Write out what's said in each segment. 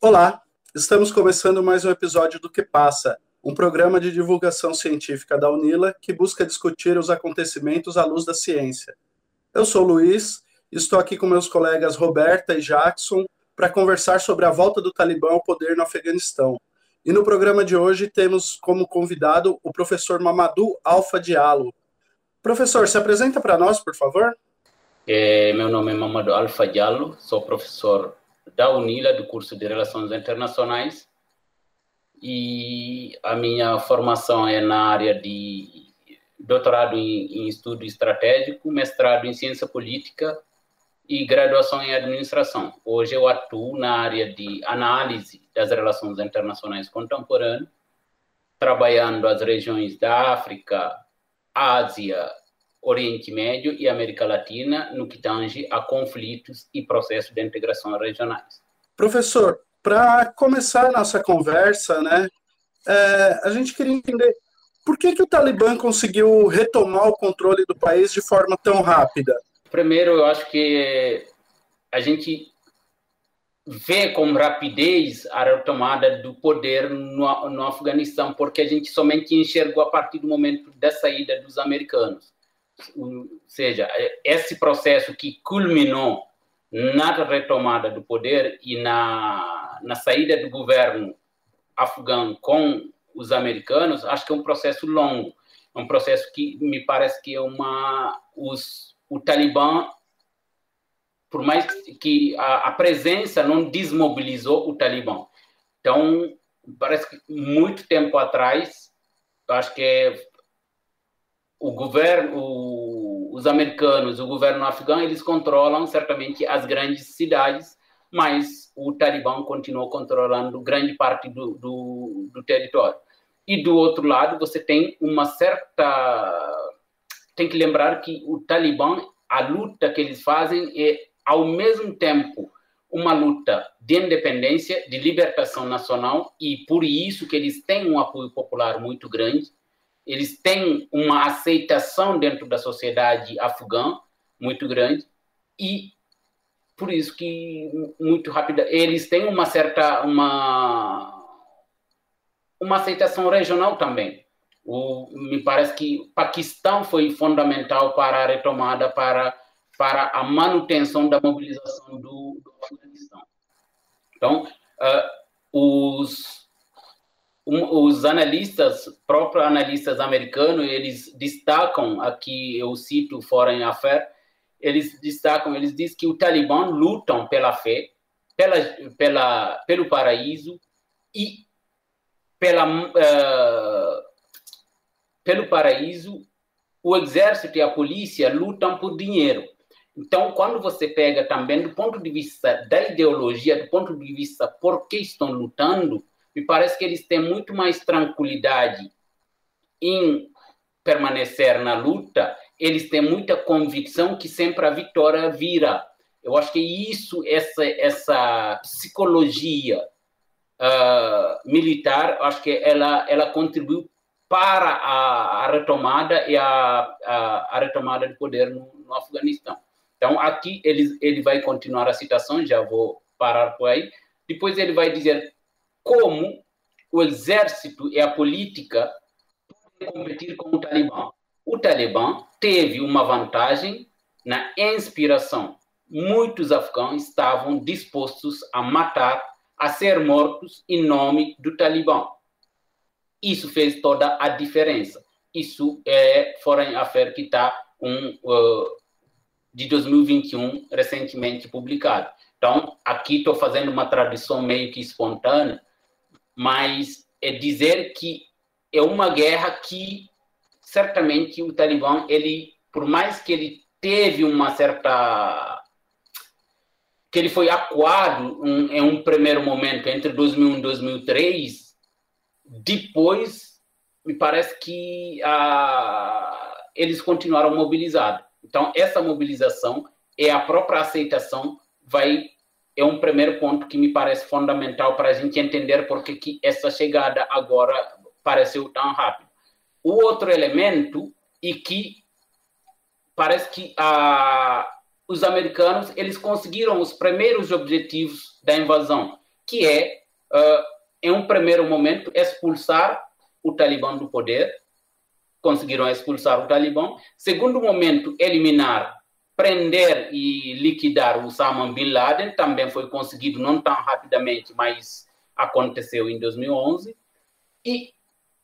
Olá, estamos começando mais um episódio do Que Passa, um programa de divulgação científica da Unila que busca discutir os acontecimentos à luz da ciência. Eu sou Luiz, estou aqui com meus colegas Roberta e Jackson para conversar sobre a volta do Talibã ao poder no Afeganistão. E no programa de hoje temos como convidado o professor Mamadou Alfa Diallo. Professor, se apresenta para nós, por favor. É, meu nome é Mamadou Alfa Diallo, sou professor da UNILA, do curso de Relações Internacionais, e a minha formação é na área de doutorado em, em estudo estratégico, mestrado em ciência política e graduação em administração. Hoje eu atuo na área de análise das relações internacionais contemporâneas, trabalhando as regiões da África, Ásia, Oriente Médio e América Latina no que tange a conflitos e processos de integração regionais. Professor, para começar a nossa conversa, né, é, a gente queria entender por que, que o Talibã conseguiu retomar o controle do país de forma tão rápida? Primeiro, eu acho que a gente vê com rapidez a retomada do poder no, no Afeganistão, porque a gente somente enxergou a partir do momento da saída dos americanos ou seja, esse processo que culminou na retomada do poder e na, na saída do governo afegão com os americanos, acho que é um processo longo, é um processo que me parece que é uma os, o Talibã, por mais que a, a presença não desmobilizou o Talibã, então parece que muito tempo atrás, acho que é o governo, o, os americanos, o governo afegão, eles controlam certamente as grandes cidades, mas o Talibã continuou controlando grande parte do, do, do território. E do outro lado, você tem uma certa. Tem que lembrar que o Talibã, a luta que eles fazem é, ao mesmo tempo, uma luta de independência, de libertação nacional, e por isso que eles têm um apoio popular muito grande eles têm uma aceitação dentro da sociedade afegã muito grande e por isso que muito rápida eles têm uma certa uma uma aceitação regional também. O, me parece que o Paquistão foi fundamental para a retomada, para, para a manutenção da mobilização do, do Afeganistão. Então, uh, os, um, os analistas, próprios analistas americanos, eles destacam, aqui eu cito Foreign Affairs, eles destacam, eles dizem que o Talibã lutam pela fé, pela, pela, pelo paraíso e pela, uh, pelo paraíso, o exército e a polícia lutam por dinheiro. Então, quando você pega também do ponto de vista da ideologia, do ponto de vista por que estão lutando, me parece que eles têm muito mais tranquilidade em permanecer na luta, eles têm muita convicção que sempre a vitória virá. Eu acho que isso, essa, essa psicologia uh, militar, acho que ela, ela contribuiu para a, a retomada e a, a, a, retomada do poder no, no Afeganistão. Então, aqui ele, ele vai continuar a citação, já vou parar por aí. Depois ele vai dizer como o exército e a política podem competir com o Talibã. O Talibã teve uma vantagem na inspiração. Muitos afegãos estavam dispostos a matar, a ser mortos em nome do Talibã. Isso fez toda a diferença. Isso é Foreign Affairs que está um, uh, de 2021 recentemente publicado. Então, aqui estou fazendo uma tradução meio que espontânea, mas é dizer que é uma guerra que certamente o Talibã, ele, por mais que ele teve uma certa que ele foi acuado um, em um primeiro momento entre 2001 e 2003, depois me parece que eles continuaram mobilizados. Então essa mobilização é a própria aceitação vai é um primeiro ponto que me parece fundamental para a gente entender por que essa chegada agora pareceu tão rápida. O outro elemento e que parece que ah, os americanos eles conseguiram os primeiros objetivos da invasão, que é, uh, em um primeiro momento, expulsar o Talibã do poder, conseguiram expulsar o Talibã. Segundo momento, eliminar, prender e liquidar Osama Bin Laden, também foi conseguido não tão rapidamente, mas aconteceu em 2011. E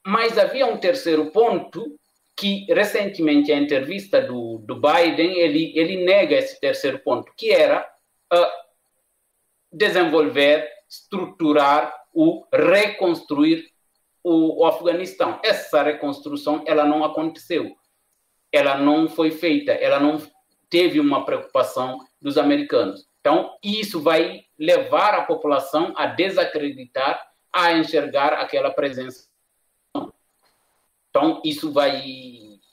mas havia um terceiro ponto que recentemente a entrevista do, do Biden ele ele nega esse terceiro ponto, que era uh, desenvolver, estruturar o reconstruir o, o Afeganistão. Essa reconstrução ela não aconteceu, ela não foi feita, ela não teve uma preocupação dos americanos. Então, isso vai levar a população a desacreditar, a enxergar aquela presença. Então, isso vai,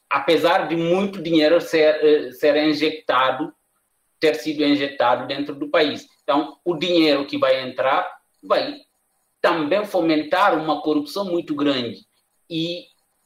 apesar de muito dinheiro ser, eh, ser injetado, ter sido injetado dentro do país. Então, o dinheiro que vai entrar vai também fomentar uma corrupção muito grande. E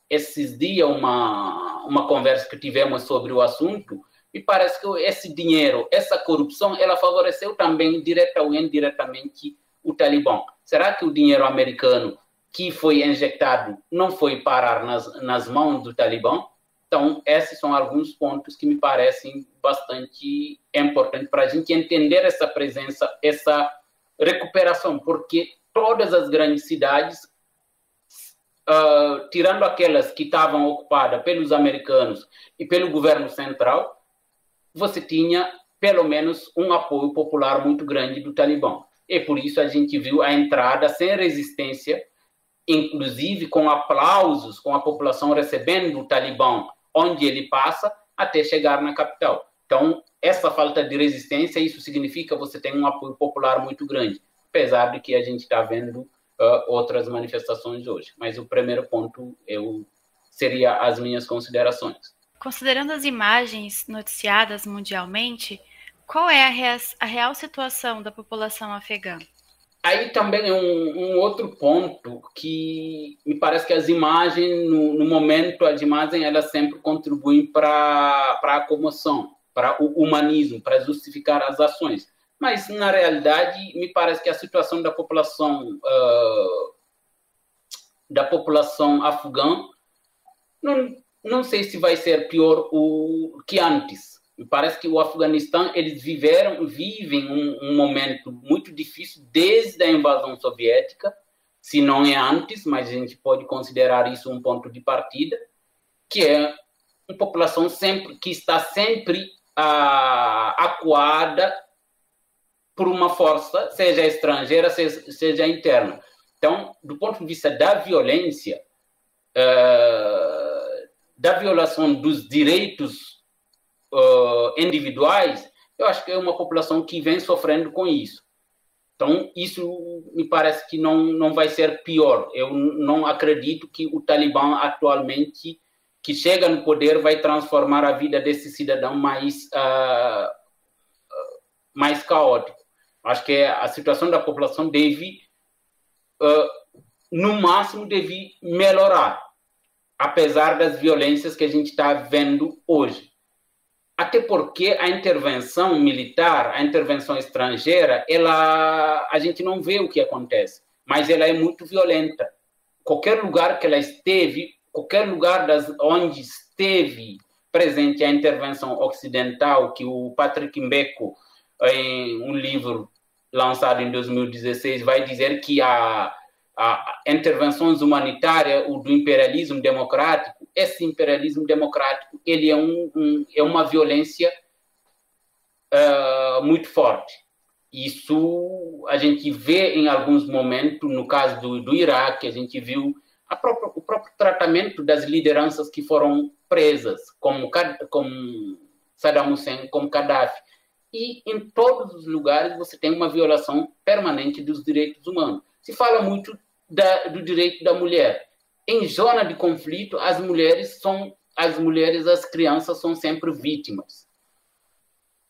esses dias, uma, uma conversa que tivemos sobre o assunto, me parece que esse dinheiro, essa corrupção, ela favoreceu também, direta ou indiretamente, o Talibã. Será que o dinheiro americano que foi injetado não foi parar nas, nas mãos do Talibã? Então, esses são alguns pontos que me parecem bastante importantes para a gente entender essa presença, essa recuperação, porque todas as grandes cidades, uh, tirando aquelas que estavam ocupadas pelos americanos e pelo governo central, você tinha pelo menos um apoio popular muito grande do Talibã. E por isso a gente viu a entrada sem resistência, inclusive com aplausos, com a população recebendo o Talibã onde ele passa, até chegar na capital. Então, essa falta de resistência, isso significa você tem um apoio popular muito grande apesar de que a gente está vendo uh, outras manifestações hoje. Mas o primeiro ponto eu seria as minhas considerações. Considerando as imagens noticiadas mundialmente, qual é a, rea a real situação da população afegã? Aí também é um, um, outro ponto que me parece que as imagens, no, no momento, as imagens elas sempre contribuem para a comoção, para o humanismo, para justificar as ações. Mas, na realidade, me parece que a situação da população uh, da população afegã não, não sei se vai ser pior o, que antes. Me parece que o Afeganistão eles viveram vivem um, um momento muito difícil desde a invasão soviética, se não é antes, mas a gente pode considerar isso um ponto de partida, que é uma população sempre que está sempre uh, acuada por uma força, seja estrangeira, seja, seja interna. Então, do ponto de vista da violência, uh, da violação dos direitos uh, individuais, eu acho que é uma população que vem sofrendo com isso. Então, isso me parece que não, não vai ser pior. Eu não acredito que o Talibã atualmente, que chega no poder, vai transformar a vida desse cidadão mais, uh, mais caótico. Acho que a situação da população deve, uh, no máximo, deve melhorar, apesar das violências que a gente está vendo hoje. Até porque a intervenção militar, a intervenção estrangeira, ela, a gente não vê o que acontece, mas ela é muito violenta. Qualquer lugar que ela esteve, qualquer lugar das, onde esteve presente a intervenção ocidental, que o Patrick Mbeko, em um livro lançado em 2016, vai dizer que a, a intervenções humanitárias, o do imperialismo democrático, esse imperialismo democrático, ele é, um, um é uma violência uh, muito forte. Isso a gente vê em alguns momentos, no caso do, do Iraque, a gente viu própria, o próprio tratamento das lideranças que foram presas, como, como Saddam Hussein, como Gaddafi e em todos os lugares você tem uma violação permanente dos direitos humanos. Se fala muito da, do direito da mulher. Em zona de conflito, as mulheres são as mulheres, as crianças são sempre vítimas.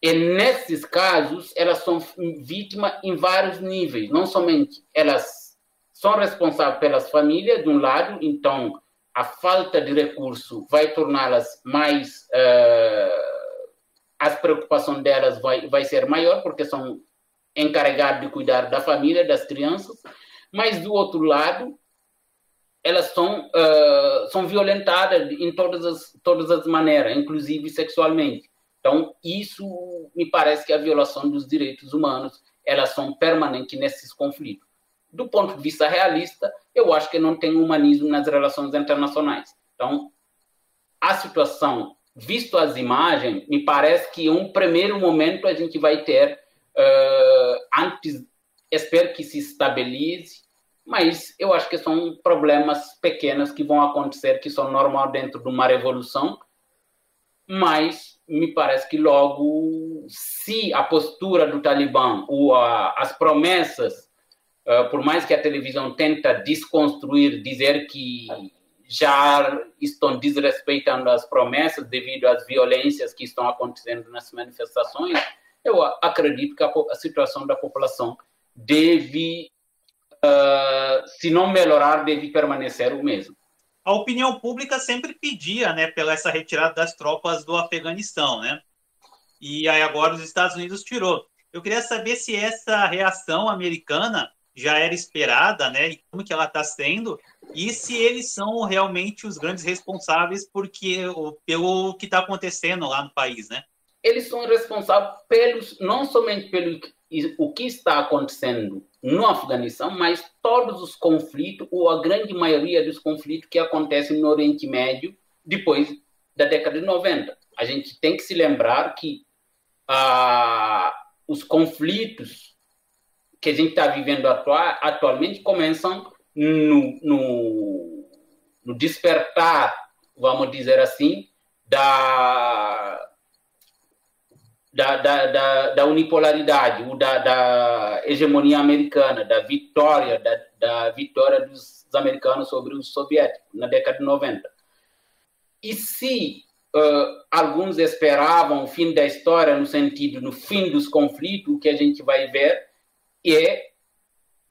E nesses casos, elas são vítimas em vários níveis, não somente elas são responsáveis pelas famílias, de um lado, então a falta de recurso vai torná-las mais uh, as preocupações delas vai, vai ser maior, porque são encarregadas de cuidar da família, das crianças, mas do outro lado, elas são, uh, são violentadas em todas as, todas as maneiras, inclusive sexualmente. Então, isso me parece que a violação dos direitos humanos, elas são permanentes nesses conflitos. Do ponto de vista realista, eu acho que não tem humanismo nas relações internacionais. Então, a situação, visto as imagens, me parece que em um primeiro momento a gente vai ter, uh, antes, espero que se estabilize, mas eu acho que são problemas pequenos que vão acontecer, que são normal dentro de uma revolução, mas me parece que logo, se a postura do Talibã ou a, as promessas, uh, por mais que a televisão tenta desconstruir, dizer que já estão desrespeitando as promessas devido às violências que estão acontecendo nas manifestações, eu acredito que a, a situação da população deve, uh, se não melhorar, deve permanecer o mesmo. A opinião pública sempre pedia, né, pela essa retirada das tropas do Afeganistão, né? E aí agora os Estados Unidos tirou. Eu queria saber se essa reação americana já era esperada, né? E como que ela está sendo e se eles são realmente os grandes responsáveis porque pelo que está acontecendo lá no país, né? Eles são responsáveis pelos não somente pelo o que está acontecendo no Afeganistão, mas todos os conflitos ou a grande maioria dos conflitos que acontecem no Oriente Médio depois da década de 90. A gente tem que se lembrar que ah, os conflitos que a gente está vivendo atual, atualmente começam no, no, no despertar, vamos dizer assim, da, da, da, da, da unipolaridade, ou da, da, hegemonia americana, da vitória, da, da vitória dos americanos sobre os soviéticos na década de 90. E se uh, alguns esperavam o fim da história no sentido no fim dos conflitos, o que a gente vai ver é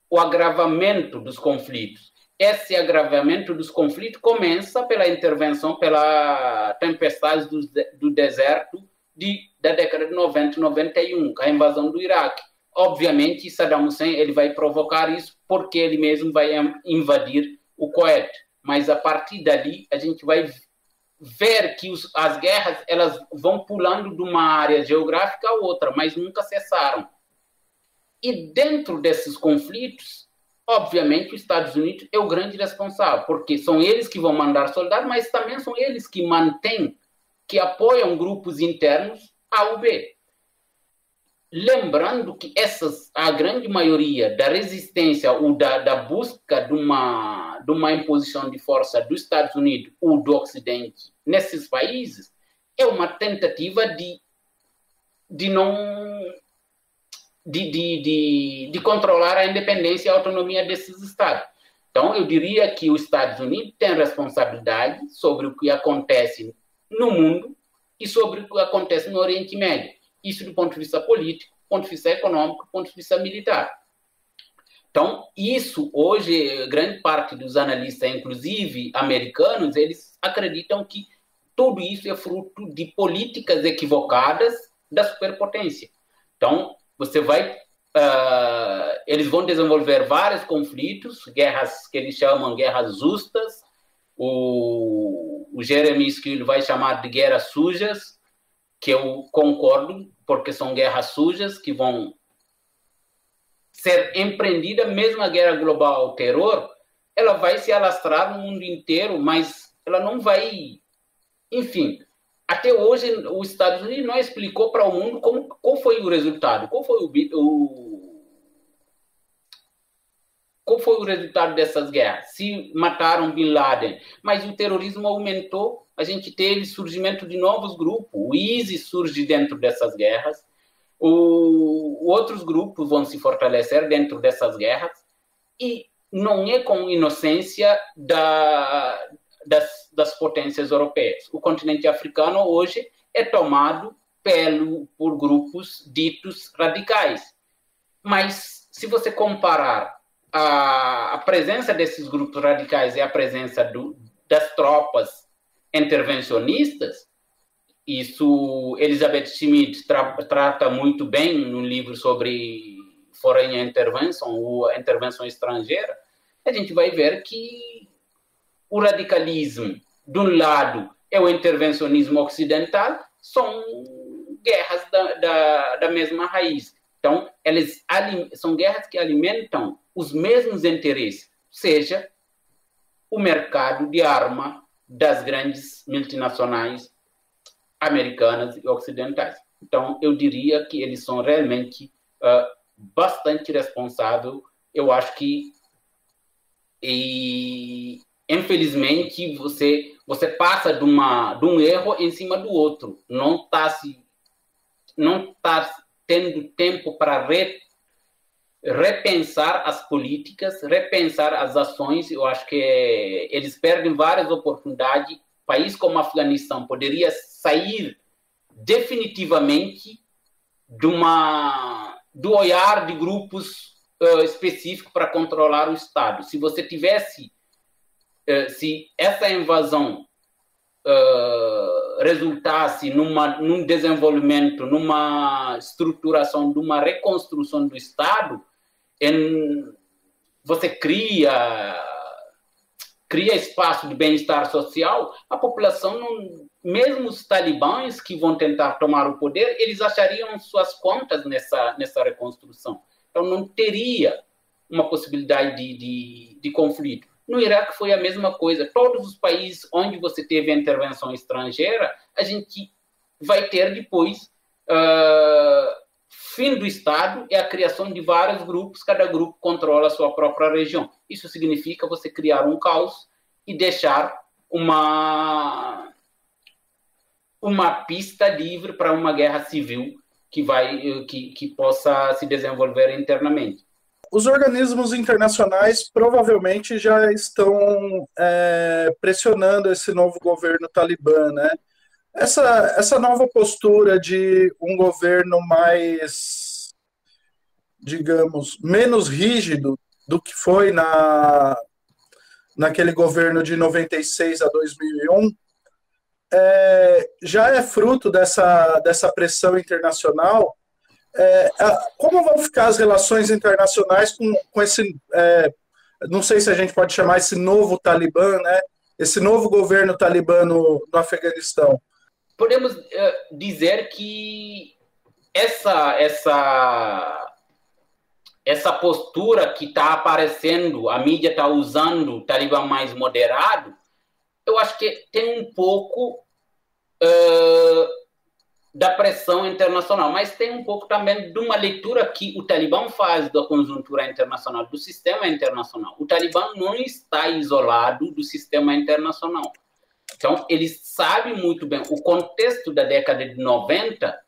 o agravamento dos conflitos. Esse agravamento dos conflitos começa pela intervenção, pela tempestade do, do deserto de, da década de 90 e 91, a invasão do Iraque. Obviamente, Saddam Hussein ele vai provocar isso porque ele mesmo vai invadir o Kuwait. Mas a partir dali, a gente vai ver que os, as guerras elas vão pulando de uma área geográfica a outra, mas nunca cessaram. E dentro desses conflitos, obviamente, os Estados Unidos é o grande responsável, porque são eles que vão mandar soldados, mas também são eles que mantêm, que apoiam grupos internos A ou B. Lembrando que essas, a grande maioria da resistência ou da, da busca de uma, de uma imposição de força dos Estados Unidos ou do Ocidente nesses países é uma tentativa de, de não de, de, de, de controlar a independência e a autonomia desses estados. Então, eu diria que os Estados Unidos têm responsabilidade sobre o que acontece no mundo e sobre o que acontece no Oriente Médio. Isso do ponto de vista político, do ponto de vista econômico, do ponto de vista militar. Então, isso hoje, grande parte dos analistas, inclusive americanos, eles acreditam que tudo isso é fruto de políticas equivocadas da superpotência. Então, você vai Uh, eles vão desenvolver vários conflitos, guerras que eles chamam guerras justas. O, o Jeremy Skill vai chamar de guerras sujas, que eu concordo, porque são guerras sujas que vão ser empreendidas, mesmo a guerra global ao terror, ela vai se alastrar no mundo inteiro, mas ela não vai, enfim, até hoje os Estados Unidos não explicou para o mundo como, qual foi o resultado, qual foi o, o, qual foi o resultado dessas guerras, se mataram Bin Laden, mas o terrorismo aumentou, a gente teve surgimento de novos grupos, o ISIS surge dentro dessas guerras, o, outros grupos vão se fortalecer dentro dessas guerras, e não é com inocência da, das, das potências europeias. O continente africano hoje é tomado pelo, por grupos ditos radicais. Mas, se você comparar a, a presença desses grupos radicais e a presença do, das tropas intervencionistas, isso Elizabeth Schmidt tra, trata muito bem no livro sobre foreign intervention, ou intervenção estrangeira, a gente vai ver que o radicalismo, de um lado, é o intervencionismo ocidental, são guerras da, da, da mesma raiz. Então, elas são guerras que alimentam os mesmos interesses, seja o mercado de arma das grandes multinacionais americanas e ocidentais. Então, eu diria que eles são realmente uh, bastante responsáveis. Eu acho que, e, infelizmente, você você passa de, uma, de um erro em cima do outro. Não está se não está tendo tempo para re, repensar as políticas, repensar as ações. Eu acho que eles perdem várias oportunidades. País como o Afeganistão poderia sair definitivamente de uma do olhar de grupos uh, específicos para controlar o Estado. Se você tivesse, uh, se essa invasão uh, resultasse numa, num desenvolvimento, numa estruturação, numa reconstrução do Estado, em, você cria cria espaço de bem-estar social, a população, não, mesmo os talibãs que vão tentar tomar o poder, eles achariam suas contas nessa, nessa reconstrução. Então, não teria uma possibilidade de, de, de conflito. No Iraque foi a mesma coisa. Todos os países onde você teve a intervenção estrangeira, a gente vai ter depois uh, fim do Estado e a criação de vários grupos, cada grupo controla a sua própria região. Isso significa você criar um caos e deixar uma uma pista livre para uma guerra civil que vai que, que possa se desenvolver internamente. Os organismos internacionais provavelmente já estão é, pressionando esse novo governo talibã, né? Essa, essa nova postura de um governo mais, digamos, menos rígido do que foi na, naquele governo de 96 a 2001, é, já é fruto dessa, dessa pressão internacional é, como vão ficar as relações internacionais com, com esse, é, não sei se a gente pode chamar esse novo Talibã, né? Esse novo governo talibã no, no Afeganistão? Podemos uh, dizer que essa essa essa postura que está aparecendo, a mídia está usando o Talibã mais moderado, eu acho que tem um pouco uh, da pressão internacional, mas tem um pouco também de uma leitura que o Talibã faz da conjuntura internacional, do sistema internacional. O Talibã não está isolado do sistema internacional. Então, ele sabe muito bem o contexto da década de 90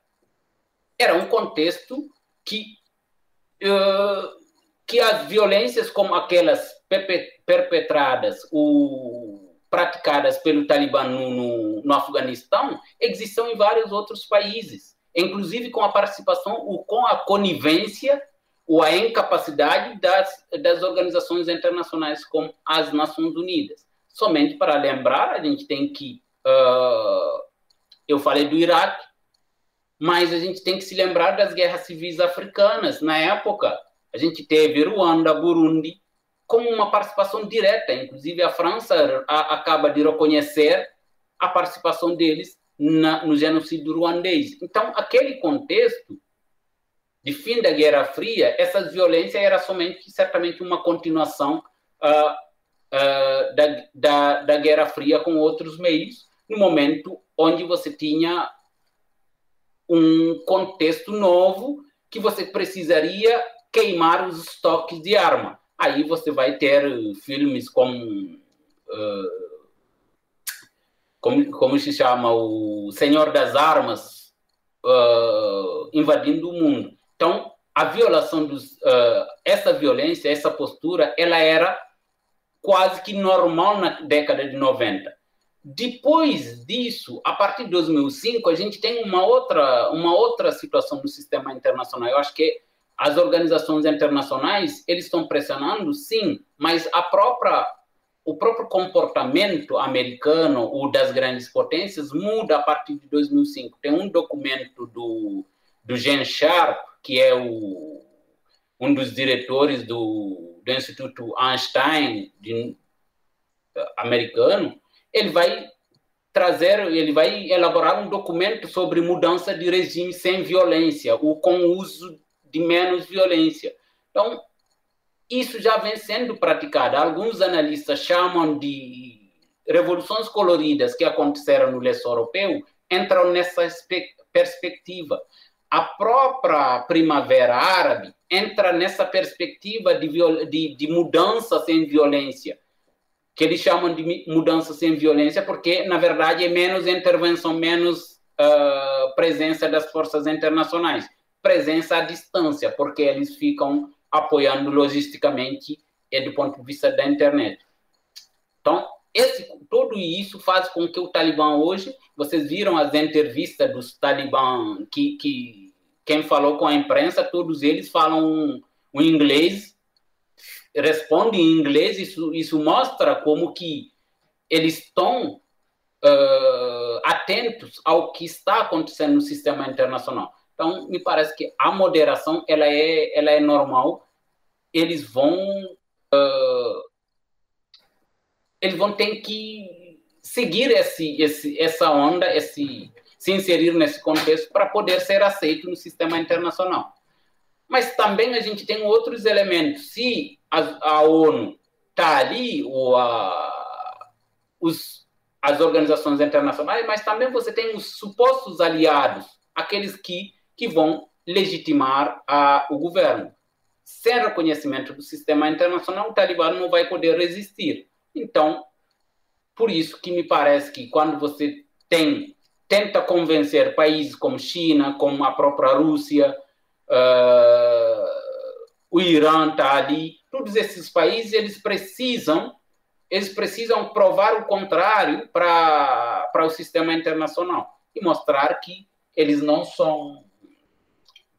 era um contexto que uh, que as violências como aquelas perpetradas, o praticadas pelo Talibã no, no, no Afeganistão existem em vários outros países, inclusive com a participação ou com a conivência ou a incapacidade das, das organizações internacionais como as Nações Unidas. Somente para lembrar, a gente tem que. Uh, eu falei do Iraque, mas a gente tem que se lembrar das guerras civis africanas. Na época, a gente teve Ruanda, Burundi, como uma participação direta. Inclusive, a França a, acaba de reconhecer a participação deles na, no genocídio ruandês. Então, aquele contexto de fim da Guerra Fria, essas violências era somente, certamente, uma continuação uh, uh, da, da, da Guerra Fria com outros meios, no momento onde você tinha um contexto novo que você precisaria queimar os estoques de arma aí você vai ter filmes como. Uh, como, como se chama? O Senhor das Armas uh, invadindo o mundo. Então, a violação dos. Uh, essa violência, essa postura, ela era quase que normal na década de 90. Depois disso, a partir de 2005, a gente tem uma outra, uma outra situação no sistema internacional. Eu acho que as organizações internacionais eles estão pressionando, sim, mas a própria o próprio comportamento americano ou das grandes potências muda a partir de 2005. Tem um documento do do Gen Sharp que é o um dos diretores do, do Instituto Einstein de, americano, ele vai trazer, ele vai elaborar um documento sobre mudança de regime sem violência, ou com uso de menos violência. Então, isso já vem sendo praticado. Alguns analistas chamam de revoluções coloridas que aconteceram no leste europeu, entram nessa perspectiva. A própria primavera árabe entra nessa perspectiva de, de, de mudança sem violência, que eles chamam de mudança sem violência, porque, na verdade, é menos intervenção, menos uh, presença das forças internacionais. Presença à distância, porque eles ficam apoiando logisticamente e do ponto de vista da internet. Então, esse, tudo isso faz com que o Talibã hoje, vocês viram as entrevistas dos Talibã, que, que quem falou com a imprensa, todos eles falam o inglês, respondem em inglês, isso, isso mostra como que eles estão uh, atentos ao que está acontecendo no sistema internacional. Então, me parece que a moderação ela é, ela é normal. Eles vão uh, eles vão ter que seguir esse, esse, essa onda, esse, se inserir nesse contexto para poder ser aceito no sistema internacional. Mas também a gente tem outros elementos. Se a, a ONU está ali, ou a, os, as organizações internacionais, mas também você tem os supostos aliados, aqueles que, que vão legitimar a, o governo. Sem reconhecimento do sistema internacional, o Talibã não vai poder resistir. Então, por isso que me parece que quando você tem tenta convencer países como China, como a própria Rússia, uh, o Irã está ali, todos esses países eles precisam eles precisam provar o contrário para o sistema internacional e mostrar que eles não são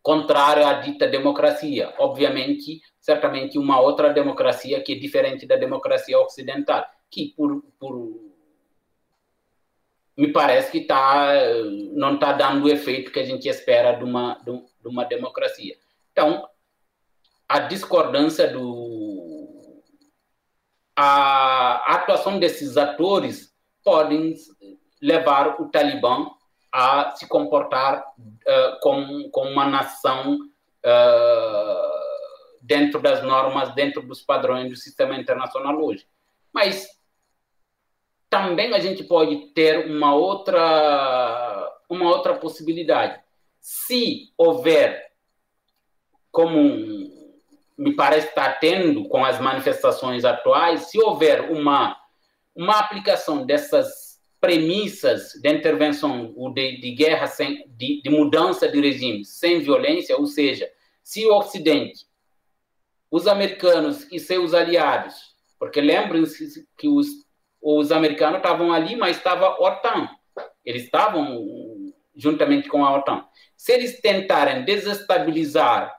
contrários à dita democracia. Obviamente, certamente uma outra democracia que é diferente da democracia ocidental, que por, por me parece que tá, não está dando o efeito que a gente espera de uma, de uma democracia. Então, a discordância do. A atuação desses atores podem levar o Talibã a se comportar uh, como, como uma nação uh, dentro das normas, dentro dos padrões do sistema internacional hoje. Mas também a gente pode ter uma outra, uma outra possibilidade. Se houver, como me parece estar tendo com as manifestações atuais, se houver uma, uma aplicação dessas premissas de intervenção ou de, de guerra, sem, de, de mudança de regime sem violência, ou seja, se o Ocidente os americanos e seus aliados, porque lembrem-se que os, os americanos estavam ali, mas estava a OTAN. Eles estavam juntamente com a OTAN. Se eles tentarem desestabilizar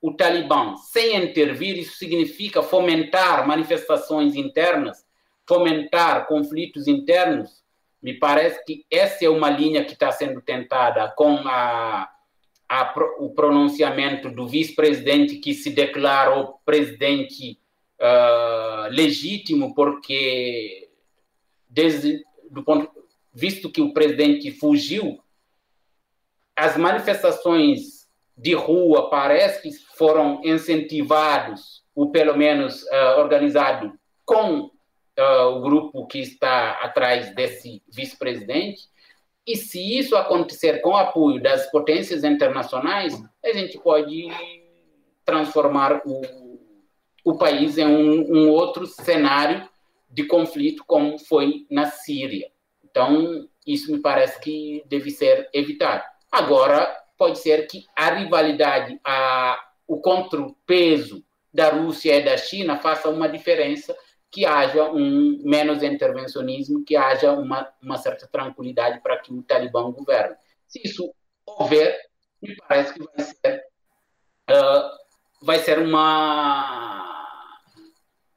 o Talibã sem intervir, isso significa fomentar manifestações internas, fomentar conflitos internos. Me parece que essa é uma linha que está sendo tentada com a a, o pronunciamento do vice-presidente que se declarou presidente uh, legítimo, porque, desde, do ponto, visto que o presidente fugiu, as manifestações de rua parece que foram incentivados, ou pelo menos uh, com uh, o grupo que está atrás desse vice-presidente, e se isso acontecer com o apoio das potências internacionais, a gente pode transformar o, o país em um, um outro cenário de conflito, como foi na Síria. Então, isso me parece que deve ser evitado. Agora, pode ser que a rivalidade, a, o contrapeso da Rússia e da China faça uma diferença que haja um menos intervencionismo, que haja uma, uma certa tranquilidade para que o Talibã governe. Se isso houver, me parece que vai ser, uh, vai ser uma,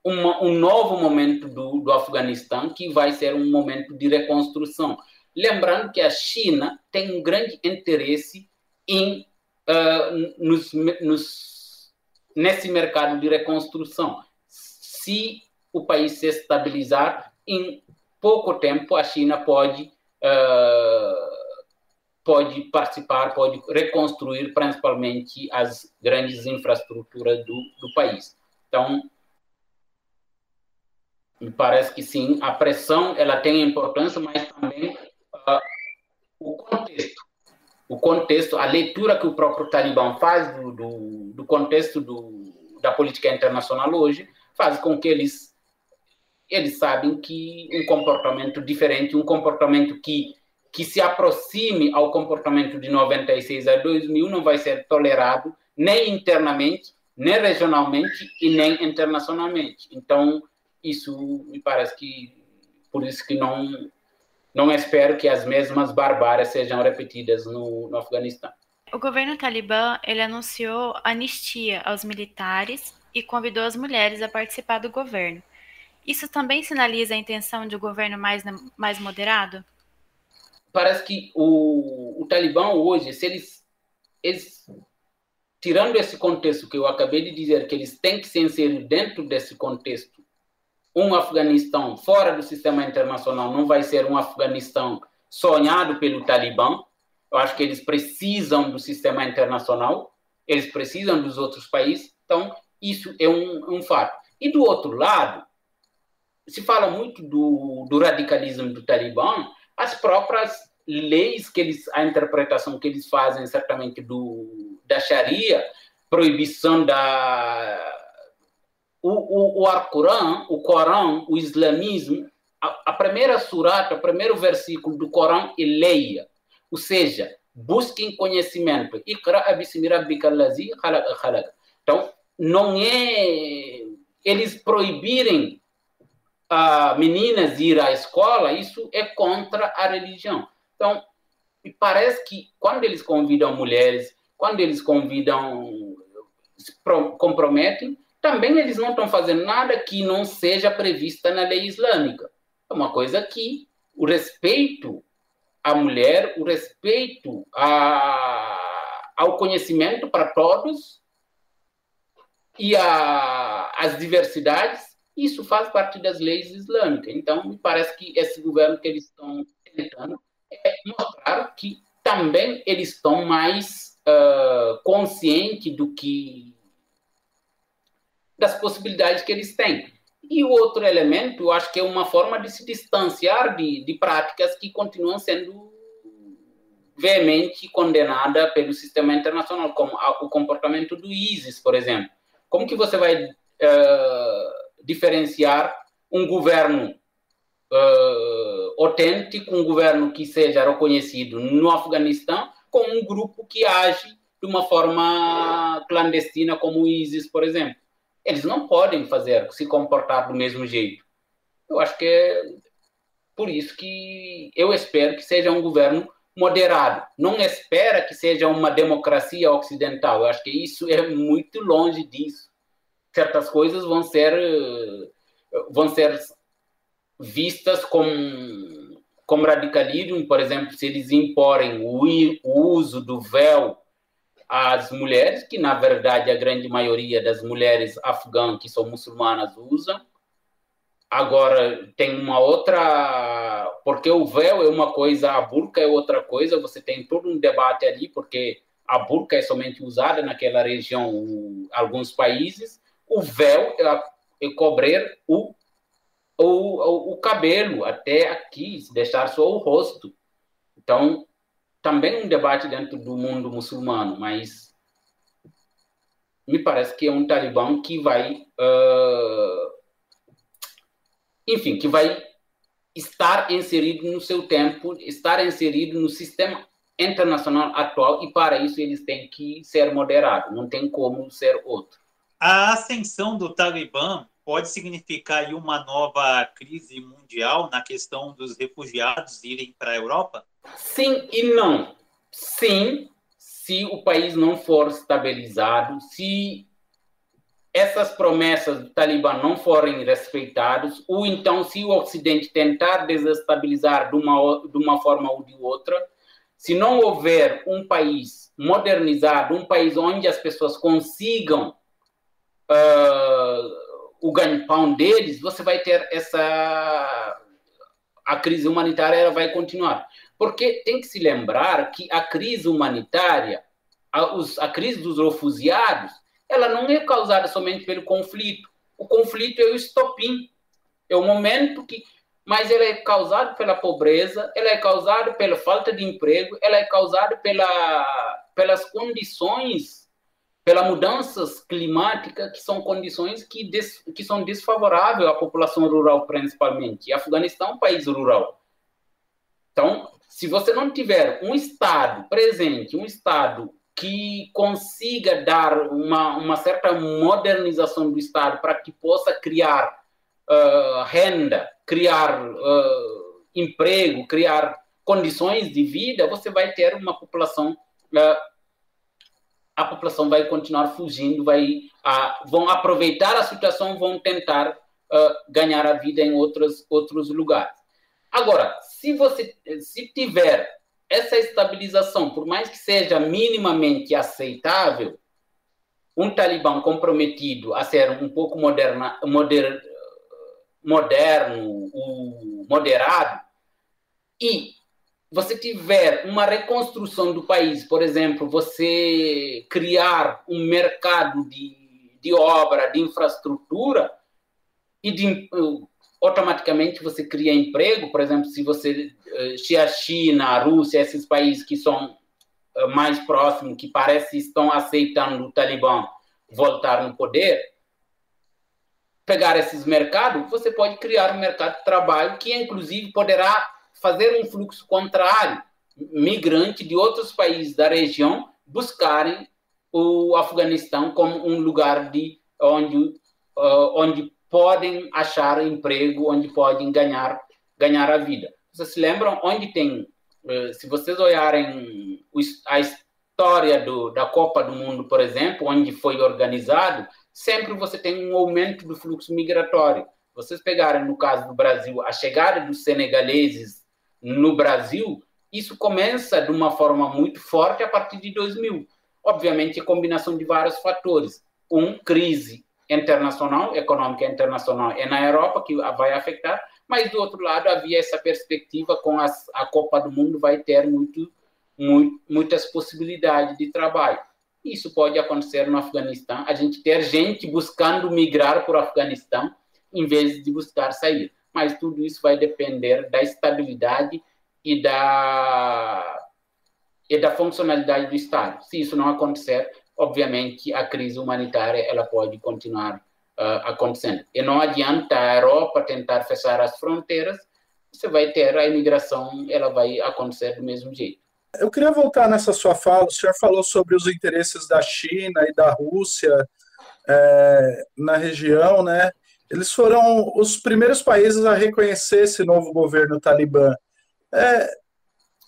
uma, um novo momento do, do Afeganistão, que vai ser um momento de reconstrução. Lembrando que a China tem um grande interesse em uh, nos, nos nesse mercado de reconstrução. Se o país se estabilizar, em pouco tempo a China pode uh, pode participar, pode reconstruir principalmente as grandes infraestruturas do, do país. Então, me parece que sim, a pressão ela tem importância, mas também uh, o contexto. O contexto, a leitura que o próprio Talibã faz do, do, do contexto do, da política internacional hoje faz com que eles eles sabem que um comportamento diferente, um comportamento que que se aproxime ao comportamento de 96 a 2000 não vai ser tolerado nem internamente, nem regionalmente e nem internacionalmente. Então, isso me parece que por isso que não não espero que as mesmas barbárias sejam repetidas no, no Afeganistão. O governo talibã ele anunciou anistia aos militares e convidou as mulheres a participar do governo. Isso também sinaliza a intenção de um governo mais, mais moderado? parece que o, o Talibã hoje, se eles, eles, tirando esse contexto que eu acabei de dizer, que eles têm que se inserir dentro desse contexto, um Afeganistão fora do sistema internacional não vai ser um Afeganistão sonhado pelo Talibã. Eu acho que eles precisam do sistema internacional, eles precisam dos outros países, então isso é um, um fato. E do outro lado, se fala muito do, do radicalismo do Talibã, as próprias leis que eles, a interpretação que eles fazem certamente do da Sharia, proibição da o, o, o o Corão, o islamismo, a, a primeira surata, o primeiro versículo do Corão é leia, ou seja, busquem conhecimento. Então, não é eles proibirem uh, meninas ir à escola, isso é contra a religião. Então, me parece que quando eles convidam mulheres, quando eles convidam, se comprometem, também eles não estão fazendo nada que não seja prevista na lei islâmica. É uma coisa que o respeito à mulher, o respeito a, ao conhecimento para todos e a, as diversidades isso faz parte das leis islâmicas. Então, me parece que esse governo que eles estão tentando é mostrar que também eles estão mais uh, conscientes do que das possibilidades que eles têm. E o outro elemento, eu acho que é uma forma de se distanciar de, de práticas que continuam sendo veemente condenada pelo sistema internacional, como o comportamento do ISIS, por exemplo. Como que você vai uh, diferenciar um governo uh, autêntico, um governo que seja reconhecido no Afeganistão, com um grupo que age de uma forma clandestina, como o ISIS, por exemplo. Eles não podem fazer, se comportar do mesmo jeito. Eu acho que é por isso que eu espero que seja um governo moderado. Não espera que seja uma democracia ocidental. Eu acho que isso é muito longe disso certas coisas vão ser vão ser vistas como como radicalismo, por exemplo, se eles imporem o, o uso do véu às mulheres, que na verdade a grande maioria das mulheres afegãs que são muçulmanas usam. Agora tem uma outra, porque o véu é uma coisa, a burca é outra coisa. Você tem todo um debate ali, porque a burca é somente usada naquela região, alguns países, o véu é cobrir o, o, o cabelo até aqui, deixar só o rosto. Então, também um debate dentro do mundo muçulmano, mas me parece que é um talibã que vai, uh, enfim, que vai estar inserido no seu tempo, estar inserido no sistema internacional atual e para isso eles têm que ser moderados, não tem como ser outro. A ascensão do Talibã pode significar uma nova crise mundial na questão dos refugiados irem para a Europa? Sim e não. Sim, se o país não for estabilizado, se essas promessas do Talibã não forem respeitadas, ou então se o Ocidente tentar desestabilizar de uma, de uma forma ou de outra, se não houver um país modernizado, um país onde as pessoas consigam uh, o ganho-pão deles, você vai ter essa. A crise humanitária ela vai continuar. Porque tem que se lembrar que a crise humanitária, a, os, a crise dos refugiados, ela não é causada somente pelo conflito. O conflito é o estopim. É o momento que. Mas ela é causada pela pobreza, ela é causada pela falta de emprego, ela é causada pela, pelas condições pelas mudanças climáticas, que são condições que, des, que são desfavoráveis à população rural, principalmente. E Afeganistão é um país rural. Então, se você não tiver um Estado presente, um Estado que consiga dar uma, uma certa modernização do Estado para que possa criar uh, renda, criar uh, emprego, criar condições de vida, você vai ter uma população uh, a população vai continuar fugindo, vai, vão aproveitar a situação, vão tentar uh, ganhar a vida em outros, outros lugares. Agora, se você se tiver essa estabilização, por mais que seja minimamente aceitável, um talibã comprometido a ser um pouco moderna, moder, moderno, moderado, e você tiver uma reconstrução do país, por exemplo, você criar um mercado de, de obra, de infraestrutura, e de, automaticamente você cria emprego, por exemplo, se você, eh, se a China, a Rússia, esses países que são eh, mais próximos, que parece estão aceitando o Talibã voltar no poder, pegar esses mercados, você pode criar um mercado de trabalho que, inclusive, poderá fazer um fluxo contrário, migrante de outros países da região buscarem o Afeganistão como um lugar de onde, uh, onde podem achar emprego, onde podem ganhar ganhar a vida. Vocês se lembram onde tem, uh, se vocês olharem a história do, da Copa do Mundo, por exemplo, onde foi organizado, sempre você tem um aumento do fluxo migratório. Vocês pegarem no caso do Brasil a chegada dos senegaleses no Brasil, isso começa de uma forma muito forte a partir de 2000. Obviamente, a combinação de vários fatores. Um, crise internacional, econômica internacional, é na Europa que vai afetar, mas do outro lado havia essa perspectiva com as, a Copa do Mundo vai ter muito, muito, muitas possibilidades de trabalho. Isso pode acontecer no Afeganistão, a gente ter gente buscando migrar para o Afeganistão em vez de buscar sair mas tudo isso vai depender da estabilidade e da, e da funcionalidade do Estado. Se isso não acontecer, obviamente a crise humanitária ela pode continuar uh, acontecendo. E não adianta a Europa tentar fechar as fronteiras, você vai ter a imigração, ela vai acontecer do mesmo jeito. Eu queria voltar nessa sua fala. O senhor falou sobre os interesses da China e da Rússia é, na região, né? Eles foram os primeiros países a reconhecer esse novo governo talibã. É,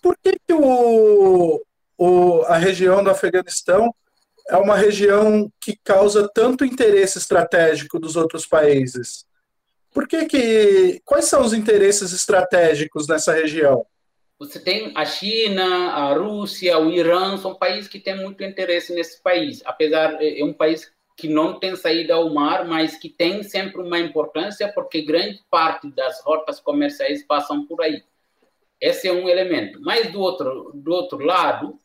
por que, que o, o, a região do Afeganistão é uma região que causa tanto interesse estratégico dos outros países? Por que, que quais são os interesses estratégicos nessa região? Você tem a China, a Rússia, o Irã, são países que têm muito interesse nesse país. Apesar é um país que não tem saída ao mar, mas que tem sempre uma importância porque grande parte das rotas comerciais passam por aí. Esse é um elemento. Mas do outro, do outro lado,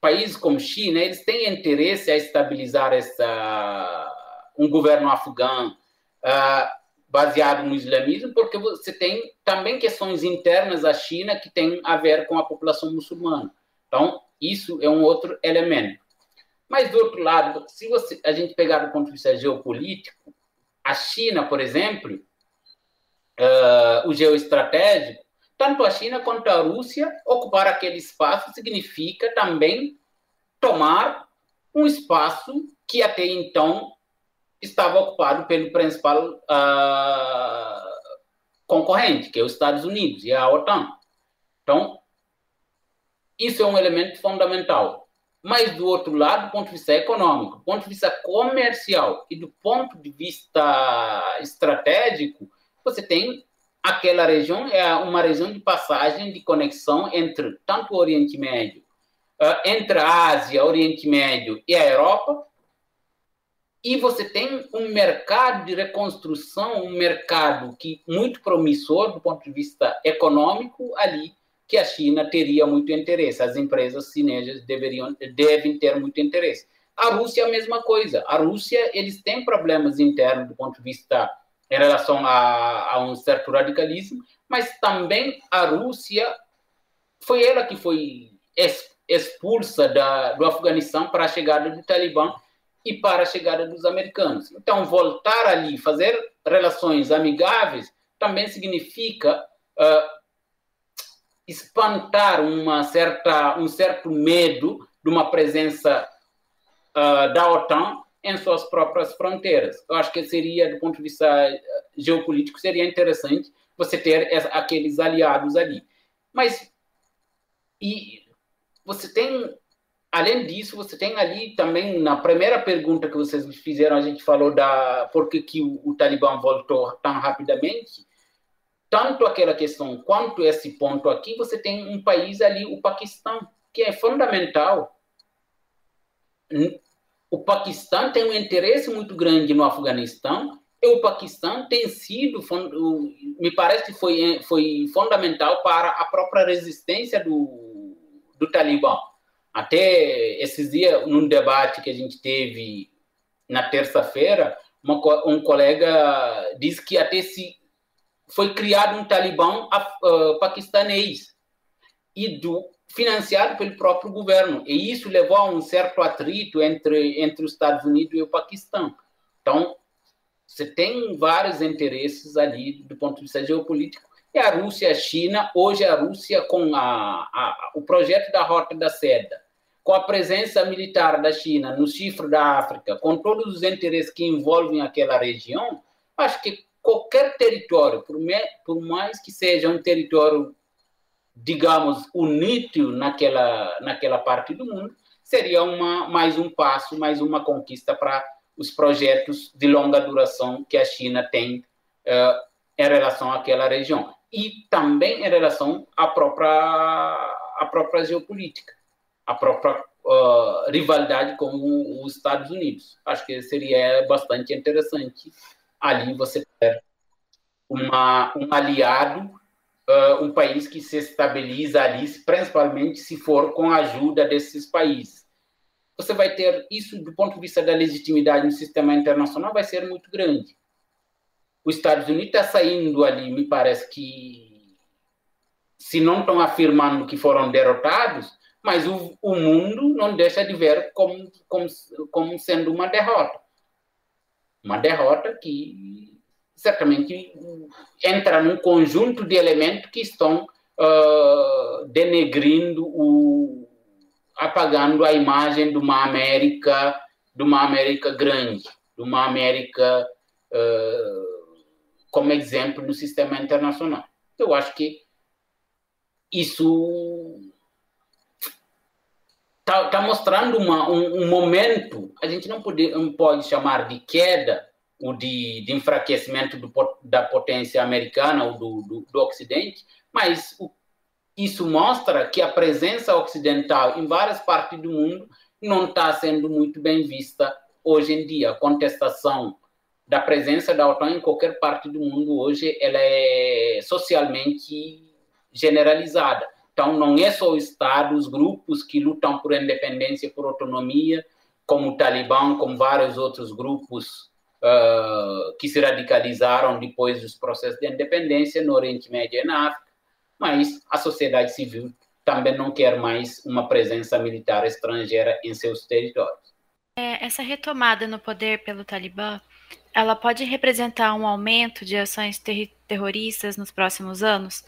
países como China, eles têm interesse a estabilizar essa um governo afegão uh, baseado no islamismo, porque você tem também questões internas à China que têm a ver com a população muçulmana. Então, isso é um outro elemento. Mas, do outro lado, se você, a gente pegar do ponto de vista geopolítico, a China, por exemplo, uh, o geoestratégico, tanto a China quanto a Rússia ocupar aquele espaço significa também tomar um espaço que até então estava ocupado pelo principal uh, concorrente, que é os Estados Unidos e a OTAN. Então, isso é um elemento fundamental. Mas, do outro lado, do ponto de vista econômico, do ponto de vista comercial e do ponto de vista estratégico, você tem aquela região, é uma região de passagem, de conexão entre tanto o Oriente Médio, uh, entre a Ásia, Oriente Médio e a Europa, e você tem um mercado de reconstrução, um mercado que muito promissor do ponto de vista econômico ali, que a China teria muito interesse, as empresas chinesas deveriam, devem ter muito interesse. A Rússia é a mesma coisa. A Rússia, eles têm problemas internos do ponto de vista em relação a, a um certo radicalismo, mas também a Rússia foi ela que foi expulsa da, do Afeganistão para a chegada do Talibã e para a chegada dos americanos. Então, voltar ali, fazer relações amigáveis, também significa uh, espantar uma certa, um certo medo de uma presença uh, da OTAN em suas próprias fronteiras. Eu acho que seria, do ponto de vista geopolítico, seria interessante você ter aqueles aliados ali. Mas e você tem além disso, você tem ali também, na primeira pergunta que vocês fizeram, a gente falou da por que, que o, o Talibã voltou tão rapidamente. Tanto aquela questão quanto esse ponto aqui, você tem um país ali, o Paquistão, que é fundamental. O Paquistão tem um interesse muito grande no Afeganistão e o Paquistão tem sido, me parece que foi, foi fundamental para a própria resistência do, do Talibã até esses dias, num debate que a gente teve na terça-feira, um colega disse que até se foi criado um talibã uh, paquistanês e do, financiado pelo próprio governo. E isso levou a um certo atrito entre, entre os Estados Unidos e o Paquistão. Então, você tem vários interesses ali do ponto de vista geopolítico. E a Rússia a China, hoje a Rússia com a, a, o projeto da Rota da Seda, com a presença militar da China no chifre da África, com todos os interesses que envolvem aquela região, acho que qualquer território, por, me, por mais que seja um território, digamos, unido naquela, naquela parte do mundo, seria uma, mais um passo, mais uma conquista para os projetos de longa duração que a China tem uh, em relação àquela região. E também em relação à própria, à própria geopolítica a própria uh, rivalidade com os Estados Unidos. Acho que seria bastante interessante ali você ter uma, um aliado, uh, um país que se estabiliza ali, principalmente se for com a ajuda desses países. Você vai ter isso do ponto de vista da legitimidade no sistema internacional vai ser muito grande. Os Estados Unidos está saindo ali, me parece que se não estão afirmando que foram derrotados, mas o, o mundo não deixa de ver como, como, como sendo uma derrota. Uma derrota que certamente entra num conjunto de elementos que estão uh, denegrindo, o, apagando a imagem de uma América, de uma América grande, de uma América uh, como exemplo no sistema internacional. Eu acho que isso está tá mostrando uma, um, um, momento, a gente não pode, não pode chamar de queda ou de, de enfraquecimento do, da potência americana ou do, do, do Ocidente, mas o, isso mostra que a presença ocidental em várias partes do mundo não está sendo muito bem vista hoje em dia. A contestação da presença da OTAN em qualquer parte do mundo hoje ela é socialmente generalizada. Então, não é só o Estado, os grupos que lutam por independência, por autonomia, como o Talibã, como vários outros grupos uh, que se radicalizaram depois dos processos de independência no Oriente Médio e na África, mas a sociedade civil também não quer mais uma presença militar estrangeira em seus territórios. É, essa retomada no poder pelo Talibã, ela pode representar um aumento de ações ter terroristas nos próximos anos?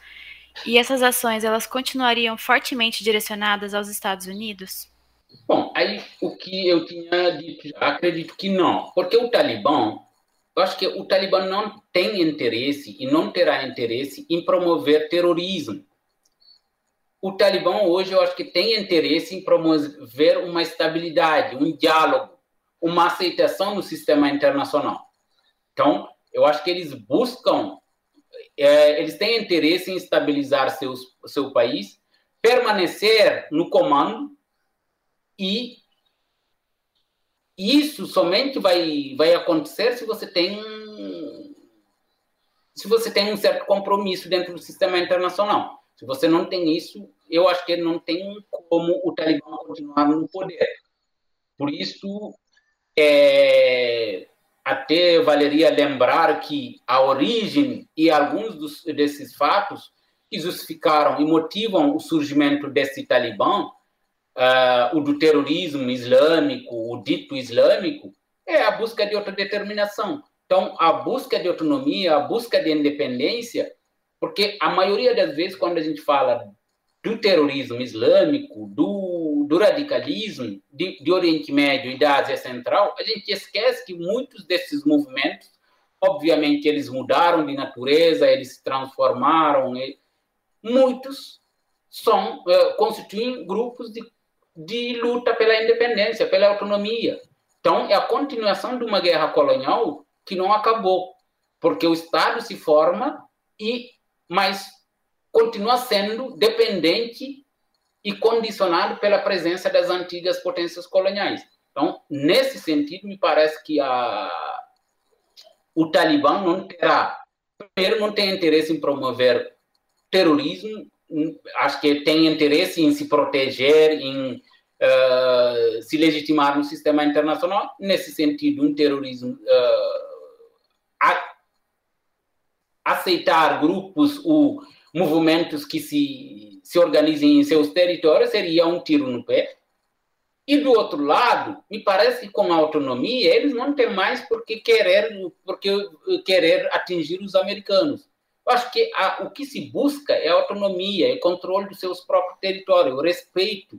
E essas ações, elas continuariam fortemente direcionadas aos Estados Unidos? Bom, aí o que eu tinha dito, acredito que não, porque o Talibã, eu acho que o Talibã não tem interesse e não terá interesse em promover terrorismo. O Talibã hoje, eu acho que tem interesse em promover uma estabilidade, um diálogo, uma aceitação no sistema internacional. Então, eu acho que eles buscam é, eles têm interesse em estabilizar seus, seu país, permanecer no comando e isso somente vai, vai acontecer se você tem se você tem um certo compromisso dentro do sistema internacional. Se você não tem isso, eu acho que não tem como o Talibã continuar no poder. Por isso, é, até valeria lembrar que a origem e alguns dos, desses fatos que justificaram e motivam o surgimento desse Talibã, uh, o do terrorismo islâmico, o dito islâmico, é a busca de autodeterminação. Então, a busca de autonomia, a busca de independência, porque a maioria das vezes, quando a gente fala do terrorismo islâmico, do, do radicalismo de, de, Oriente Médio e da Ásia Central, a gente esquece que muitos desses movimentos, obviamente, eles mudaram de natureza, eles se transformaram, muitos são uh, constituem grupos de, de luta pela independência, pela autonomia. Então, é a continuação de uma guerra colonial que não acabou, porque o Estado se forma e mas continua sendo dependente e condicionado pela presença das antigas potências coloniais. Então, nesse sentido, me parece que a, o Talibã não terá, primeiro, não tem interesse em promover terrorismo, acho que tem interesse em se proteger, em uh, se legitimar no sistema internacional. Nesse sentido, um terrorismo uh, a, aceitar grupos ou movimentos que se, se organizem em seus territórios seria um tiro no pé. E do outro lado, me parece que com a autonomia eles não têm mais por que querer, porque querer atingir os americanos. Eu acho que a, o que se busca é autonomia, é controle dos seus próprios territórios, o respeito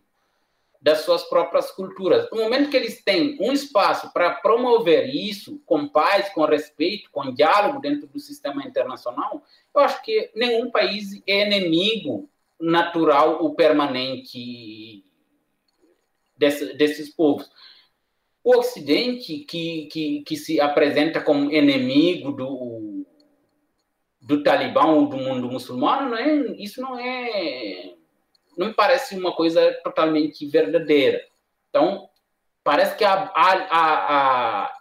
das suas próprias culturas. No momento que eles têm um espaço para promover isso com paz, com respeito, com diálogo dentro do sistema internacional, eu acho que nenhum país é inimigo natural ou permanente desse, desses povos. O Ocidente, que, que, que se apresenta como inimigo do, do Talibã ou do mundo muçulmano, não é, isso não é não me parece uma coisa totalmente verdadeira. Então, parece que há, há, há,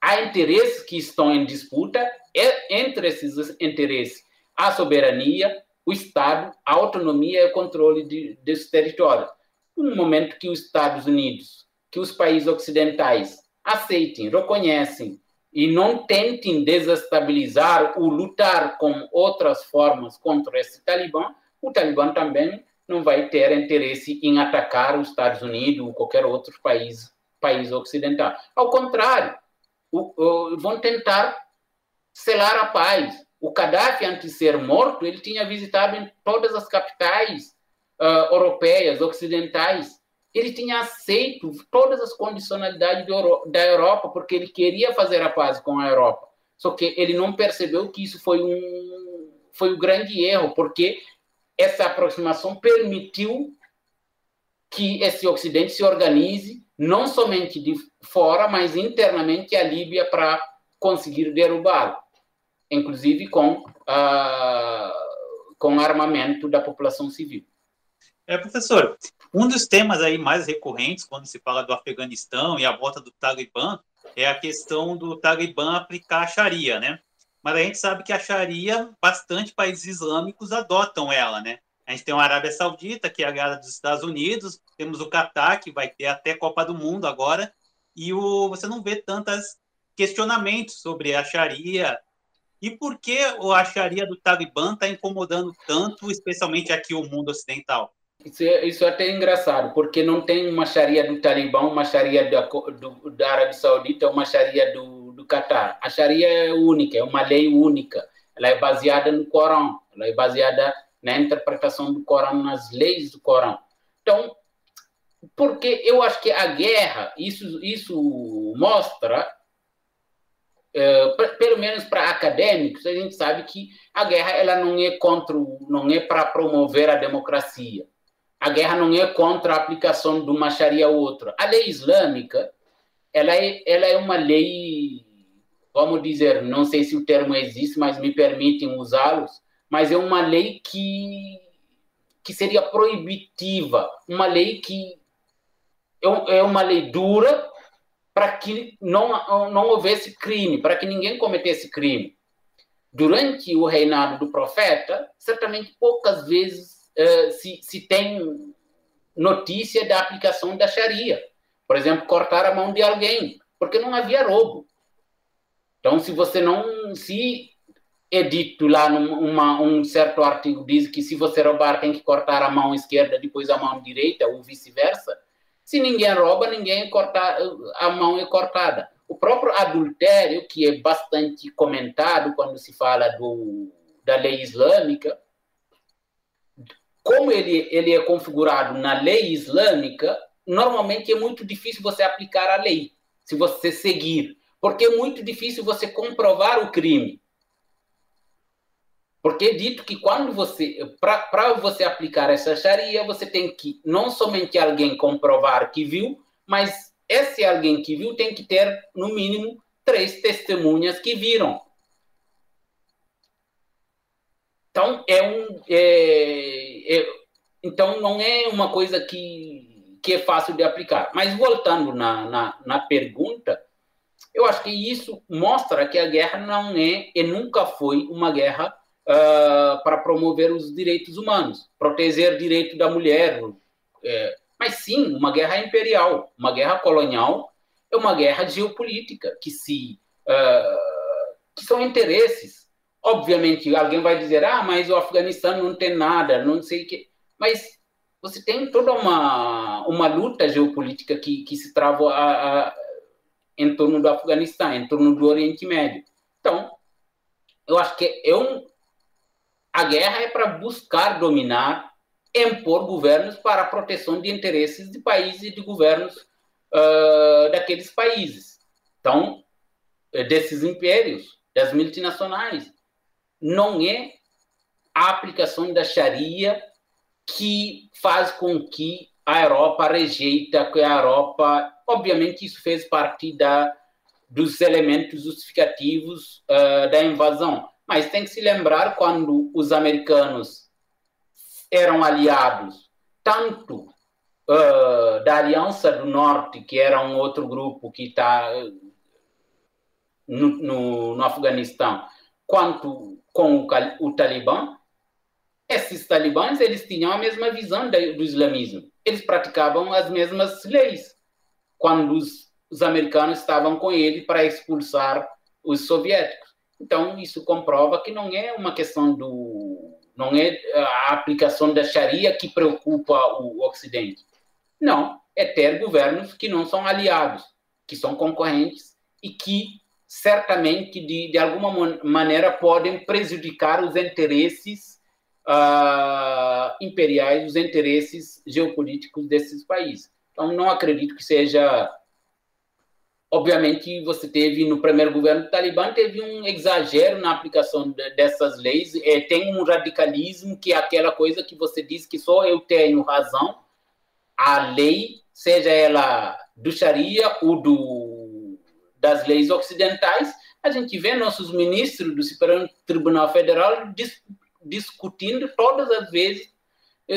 há interesses que estão em disputa, é, entre esses interesses, a soberania, o Estado, a autonomia e o controle de, desse território. No momento que os Estados Unidos, que os países ocidentais aceitem, reconhecem e não tentem desestabilizar ou lutar com outras formas contra esse Talibã, o Talibã também não vai ter interesse em atacar os Estados Unidos ou qualquer outro país, país ocidental. Ao contrário, vão tentar selar a paz. O Gaddafi, antes de ser morto, ele tinha visitado em todas as capitais uh, europeias, ocidentais. Ele tinha aceito todas as condicionalidades da Europa, porque ele queria fazer a paz com a Europa. Só que ele não percebeu que isso foi um, foi um grande erro, porque essa aproximação permitiu que esse Ocidente se organize, não somente de fora, mas internamente a Líbia para conseguir derrubá-lo, inclusive com, uh, com armamento da população civil. É, professor, um dos temas aí mais recorrentes quando se fala do Afeganistão e a volta do Talibã é a questão do Talibã aplicar a Sharia, né? mas a gente sabe que a Sharia, bastante países islâmicos adotam ela, né? A gente tem a Arábia Saudita, que é a aliada dos Estados Unidos, temos o Catar, que vai ter até Copa do Mundo agora, e o, você não vê tantos questionamentos sobre a Sharia. E por que a Sharia do Talibã está incomodando tanto, especialmente aqui o mundo ocidental? Isso é, isso é até engraçado, porque não tem uma Sharia do Talibã, uma Sharia da, do, da Arábia Saudita, uma Sharia do do Catar. A Sharia é única, é uma lei única. Ela é baseada no Corão, ela é baseada na interpretação do Corão, nas leis do Corão. Então, porque eu acho que a guerra, isso, isso mostra, é, pelo menos para acadêmicos, a gente sabe que a guerra ela não é contra, não é para promover a democracia. A guerra não é contra a aplicação de uma Sharia ou outra. A lei islâmica, ela é, ela é uma lei vamos dizer, não sei se o termo existe, mas me permitem usá-los, mas é uma lei que, que seria proibitiva, uma lei que, é, é uma lei dura para que não, não houvesse crime, para que ninguém cometesse crime. Durante o reinado do profeta, certamente poucas vezes uh, se, se tem notícia da aplicação da Sharia. Por exemplo, cortar a mão de alguém, porque não havia roubo. Então, se você não. Se é dito lá num um certo artigo diz que se você roubar tem que cortar a mão esquerda depois a mão direita ou vice-versa. Se ninguém rouba ninguém corta a mão é cortada. O próprio adultério que é bastante comentado quando se fala do da lei islâmica como ele ele é configurado na lei islâmica normalmente é muito difícil você aplicar a lei se você seguir. Porque é muito difícil você comprovar o crime porque é dito que quando você, para você aplicar essa Sharia, você tem que não somente alguém comprovar que viu, mas esse alguém que viu tem que ter, no mínimo, três testemunhas que viram. Então, é um, é, é, então não é uma coisa que, que é fácil de aplicar. Mas voltando na, na, na pergunta, eu acho que isso mostra que a guerra não é e nunca foi uma guerra uh, para promover os direitos humanos, proteger o direito da mulher. É, mas sim, uma guerra imperial, uma guerra colonial é uma guerra geopolítica que se uh, que são interesses. Obviamente, alguém vai dizer, ah, mas o Afeganistão não tem nada, não sei o que. Mas você tem toda uma, uma luta geopolítica que, que se trava a, a, em torno do Afeganistão, em torno do Oriente Médio. Então, eu acho que é um, a guerra é para buscar dominar, impor governos para a proteção de interesses de países e de governos uh, daqueles países. Então, eh, desses impérios, das multinacionais. Não é a aplicação da Sharia que faz com que a Europa rejeita, que a Europa, obviamente isso fez parte da, dos elementos justificativos uh, da invasão, mas tem que se lembrar quando os americanos eram aliados tanto uh, da Aliança do Norte, que era um outro grupo que está no, no, no, Afeganistão, quanto com o, o Talibã, esses talibãs eles tinham a mesma visão do islamismo. Eles praticavam as mesmas leis quando os, os americanos estavam com ele para expulsar os soviéticos. Então, isso comprova que não é uma questão do. não é a aplicação da Sharia que preocupa o Ocidente. Não, é ter governos que não são aliados, que são concorrentes e que certamente, de, de alguma maneira, podem prejudicar os interesses uh, imperiais, os interesses geopolíticos desses países. Então, não acredito que seja Obviamente, você teve no primeiro governo do Talibã teve um exagero na aplicação de, dessas leis. É, tem um radicalismo que é aquela coisa que você diz que só eu tenho razão. A lei, seja ela do Sharia ou do, das leis ocidentais, a gente vê nossos ministros do Supremo Tribunal Federal dis, discutindo todas as vezes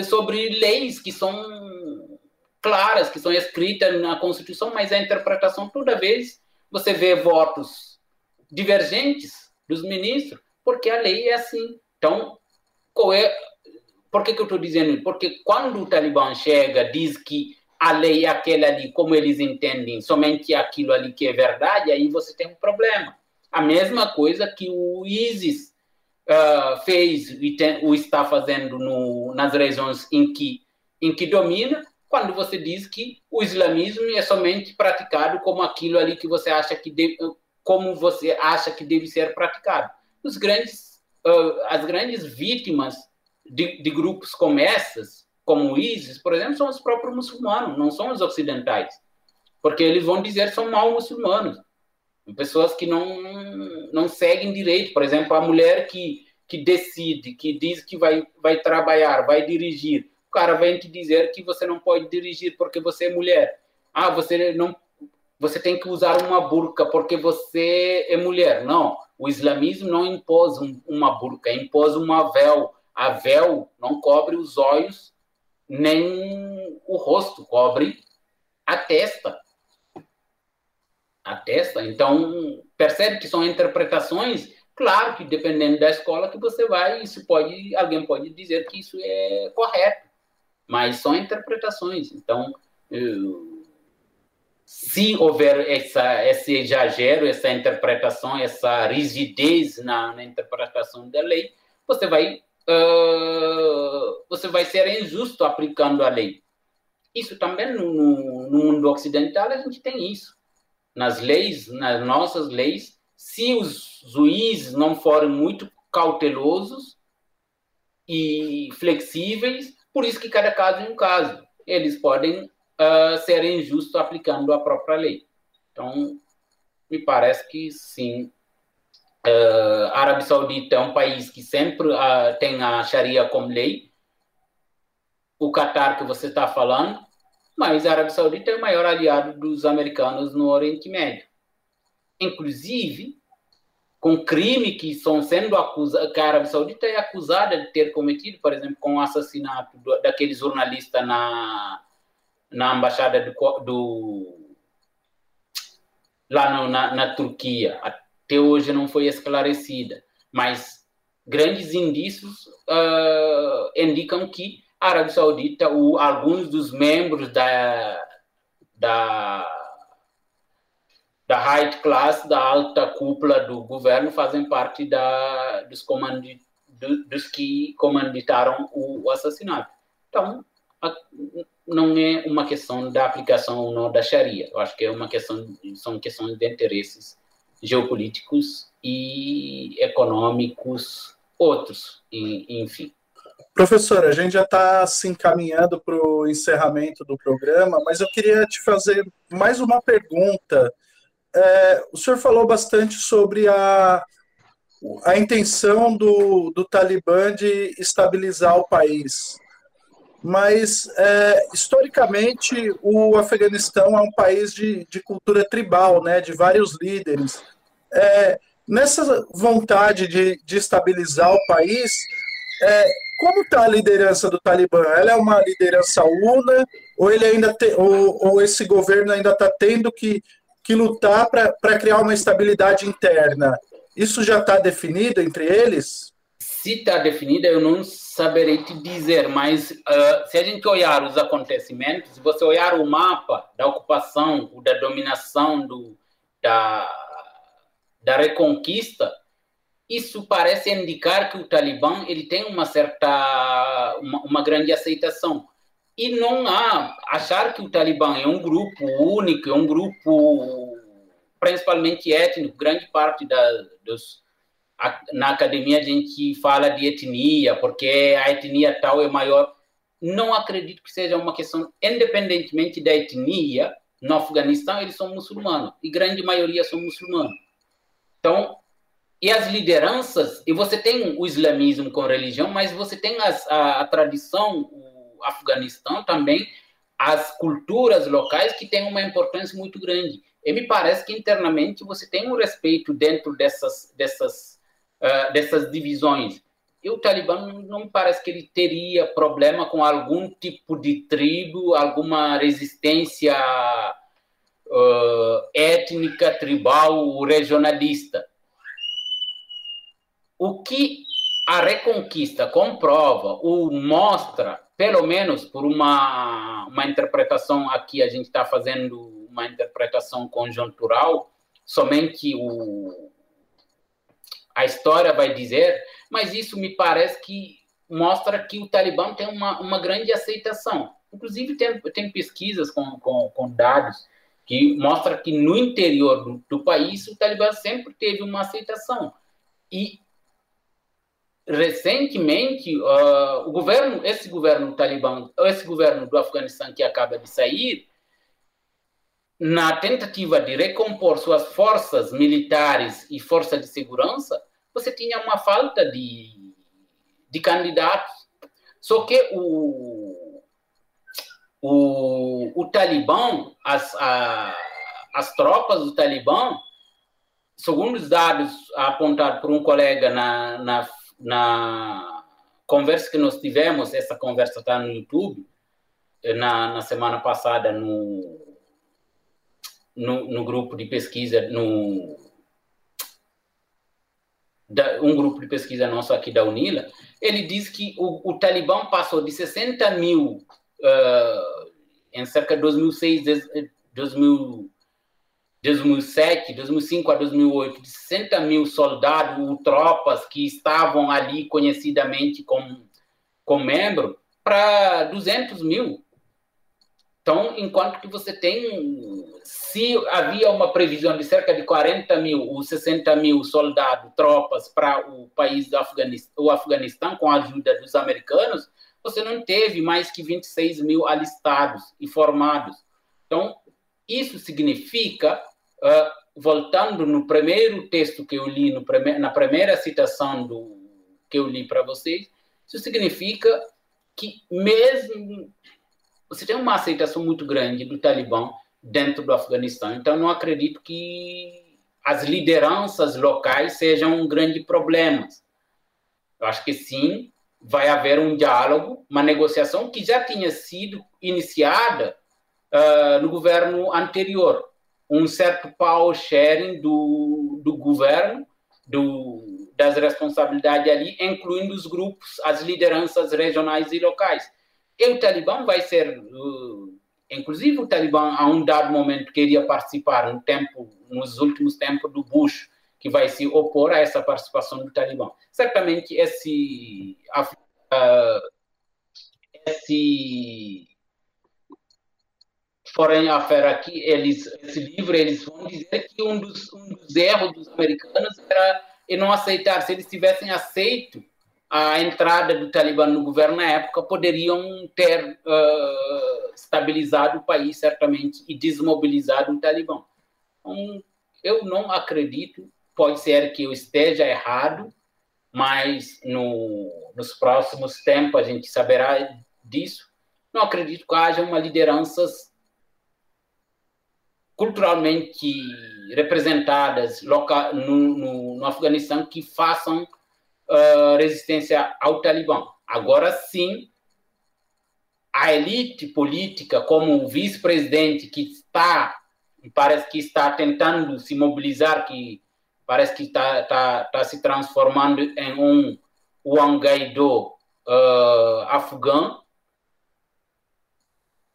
sobre leis que são claras que são escritas na Constituição, mas a interpretação toda vez você vê votos divergentes dos ministros, porque a lei é assim. Então, qual é? Por que, que eu estou dizendo isso? Porque quando o Talibã chega, diz que a lei é aquela ali, como eles entendem, somente aquilo ali que é verdade, aí você tem um problema. A mesma coisa que o ISIS uh, fez e tem, o está fazendo no, nas regiões em que, em que domina, quando você diz que o islamismo é somente praticado como aquilo ali que você acha que deve, como você acha que deve ser praticado. Os grandes, uh, as grandes vítimas de, de, grupos como essas, como o ISIS, por exemplo, são os próprios muçulmanos, não são os ocidentais, porque eles vão dizer que são mal muçulmanos, pessoas que não não seguem direito, por exemplo, a mulher que que decide, que diz que vai vai trabalhar, vai dirigir, cara vem te dizer que você não pode dirigir porque você é mulher. Ah, você não você tem que usar uma burca porque você é mulher. Não, o islamismo não impôs um, uma burca, impôs uma véu. A véu não cobre os olhos nem o rosto, cobre atesta. Atesta. Então, percebe que são interpretações. Claro que dependendo da escola que você vai, isso pode, alguém pode dizer que isso é correto, mas são interpretações. Então, se houver essa, esse exagero, essa interpretação, essa rigidez na, na interpretação da lei, você vai uh, você vai ser injusto aplicando a lei. Isso também no, no, no, mundo ocidental a gente tem isso. Nas leis, nas nossas leis, se os juízes não forem muito cautelosos e flexíveis, por isso que cada caso é um caso. Eles podem uh, ser injustos aplicando a própria lei. Então, me parece que sim, Uh, a Arábia Saudita é um país que sempre uh, tem a Sharia como lei. O Catar que você está falando, mas a Arábia Saudita é o maior aliado dos americanos no Oriente Médio. Inclusive, com crime que estão sendo acusados, que a Arábia Saudita é acusada de ter cometido, por exemplo, com o assassinato do, daquele jornalista na, na embaixada do, do lá no, na, na Turquia. Até hoje não foi esclarecida, mas grandes indícios uh, indicam que a Arábia Saudita, o, alguns dos membros da, da, da high class, da alta cúpula do governo, fazem parte da, dos, comandi, do, dos que comanditaram o, o assassinato. Então, a, não é uma questão da aplicação ou não da Sharia. Eu acho que é uma questão, são questões de interesses geopolíticos e econômicos outros, enfim. Professor, a gente já está se encaminhando para o encerramento do programa, mas eu queria te fazer mais uma pergunta. É, o senhor falou bastante sobre a, a intenção do, do Talibã de estabilizar o país. Mas, é, historicamente, o Afeganistão é um país de, de cultura tribal, né, de vários líderes. É, nessa vontade de, de, estabilizar o país, é, como está a liderança do Talibã? Ela é uma liderança una ou ele ainda te, ou, ou esse governo ainda está tendo que, que lutar para criar uma estabilidade interna? Isso já está definido entre eles? Se está definido, eu não saberei te dizer, mas uh, se a gente olhar os acontecimentos, se você olhar o mapa da ocupação, da dominação do, da, da reconquista, isso parece indicar que o Talibã ele tem uma certa, uma, uma grande aceitação. E não há achar que o Talibã é um grupo único, é um grupo principalmente étnico, grande parte da, dos na academia a gente fala de etnia, porque a etnia tal é maior. Não acredito que seja uma questão, independentemente da etnia, no Afeganistão eles são muçulmanos, e grande maioria são muçulmanos. Então, e as lideranças, e você tem o islamismo com religião, mas você tem as, a, a tradição, Afeganistão também, as culturas locais que têm uma importância muito grande. E me parece que internamente você tem um respeito dentro dessas, dessas, uh, dessas divisões. E o Talibã não me parece que ele teria problema com algum tipo de tribo, alguma resistência uh, étnica, tribal, regionalista. O que a Reconquista comprova ou mostra, pelo menos por uma, uma interpretação aqui, a gente está fazendo uma interpretação conjuntural, somente o, a história vai dizer, mas isso me parece que mostra que o Talibã tem uma, uma grande aceitação. Inclusive, tem, tem pesquisas com, com, com dados que mostra que no interior do, do país o Talibã sempre teve uma aceitação. E recentemente uh, o governo, esse governo talibã, esse governo do Afeganistão que acaba de sair, na tentativa de recompor suas forças militares e forças de segurança, você tinha uma falta de, de candidatos. Só que o, o, o Talibã, as, a, as tropas do Talibã, segundo os dados apontados por um colega na, na, na conversa que nós tivemos, essa conversa está no YouTube, na, na semana passada no, no, no grupo de pesquisa, no, da, um grupo de pesquisa nosso aqui da UNILA, ele diz que o, o Talibã passou de 60 mil uh, em cerca de 2006, 2000, 2007, 2005 a 2008, de 60 mil soldados ou tropas que estavam ali conhecidamente como, como membro, para 200 mil. Então, enquanto que você tem, se havia uma previsão de cerca de 40 mil ou 60 mil soldados, tropas para o país do Afeganistão, o Afeganistão, com a ajuda dos americanos, você não teve mais que 26 mil alistados e formados. Então, isso significa, uh, voltando no primeiro texto que eu li, no na primeira citação do, que eu li para vocês, isso significa que mesmo você tem uma aceitação muito grande do Talibã dentro do Afeganistão. Então, não acredito que as lideranças locais sejam um grande problema. Eu acho que sim, vai haver um diálogo, uma negociação que já tinha sido iniciada uh, no governo anterior. Um certo power sharing do, do governo, do, das responsabilidades ali, incluindo os grupos, as lideranças regionais e locais. E o Talibã vai ser, uh, inclusive o Talibã a um dado momento queria participar no tempo, nos últimos tempos do Bush, que vai se opor a essa participação do Talibã. Certamente esse, uh, esse Foreign Affair aqui, eles, esse livro, eles vão dizer que um dos, um dos erros dos americanos era não aceitar, se eles tivessem aceito a entrada do Talibã no governo na época poderiam ter uh, estabilizado o país, certamente, e desmobilizado o Talibã. Então, eu não acredito, pode ser que eu esteja errado, mas no, nos próximos tempos a gente saberá disso. Não acredito que haja uma lideranças culturalmente representadas local, no, no, no Afeganistão que façam uh, resistência ao Talibã. Agora sim, a elite política, como o vice-presidente que está, parece que está tentando se mobilizar, que parece que está, está, está se transformando em um Wangaido uh, afegão,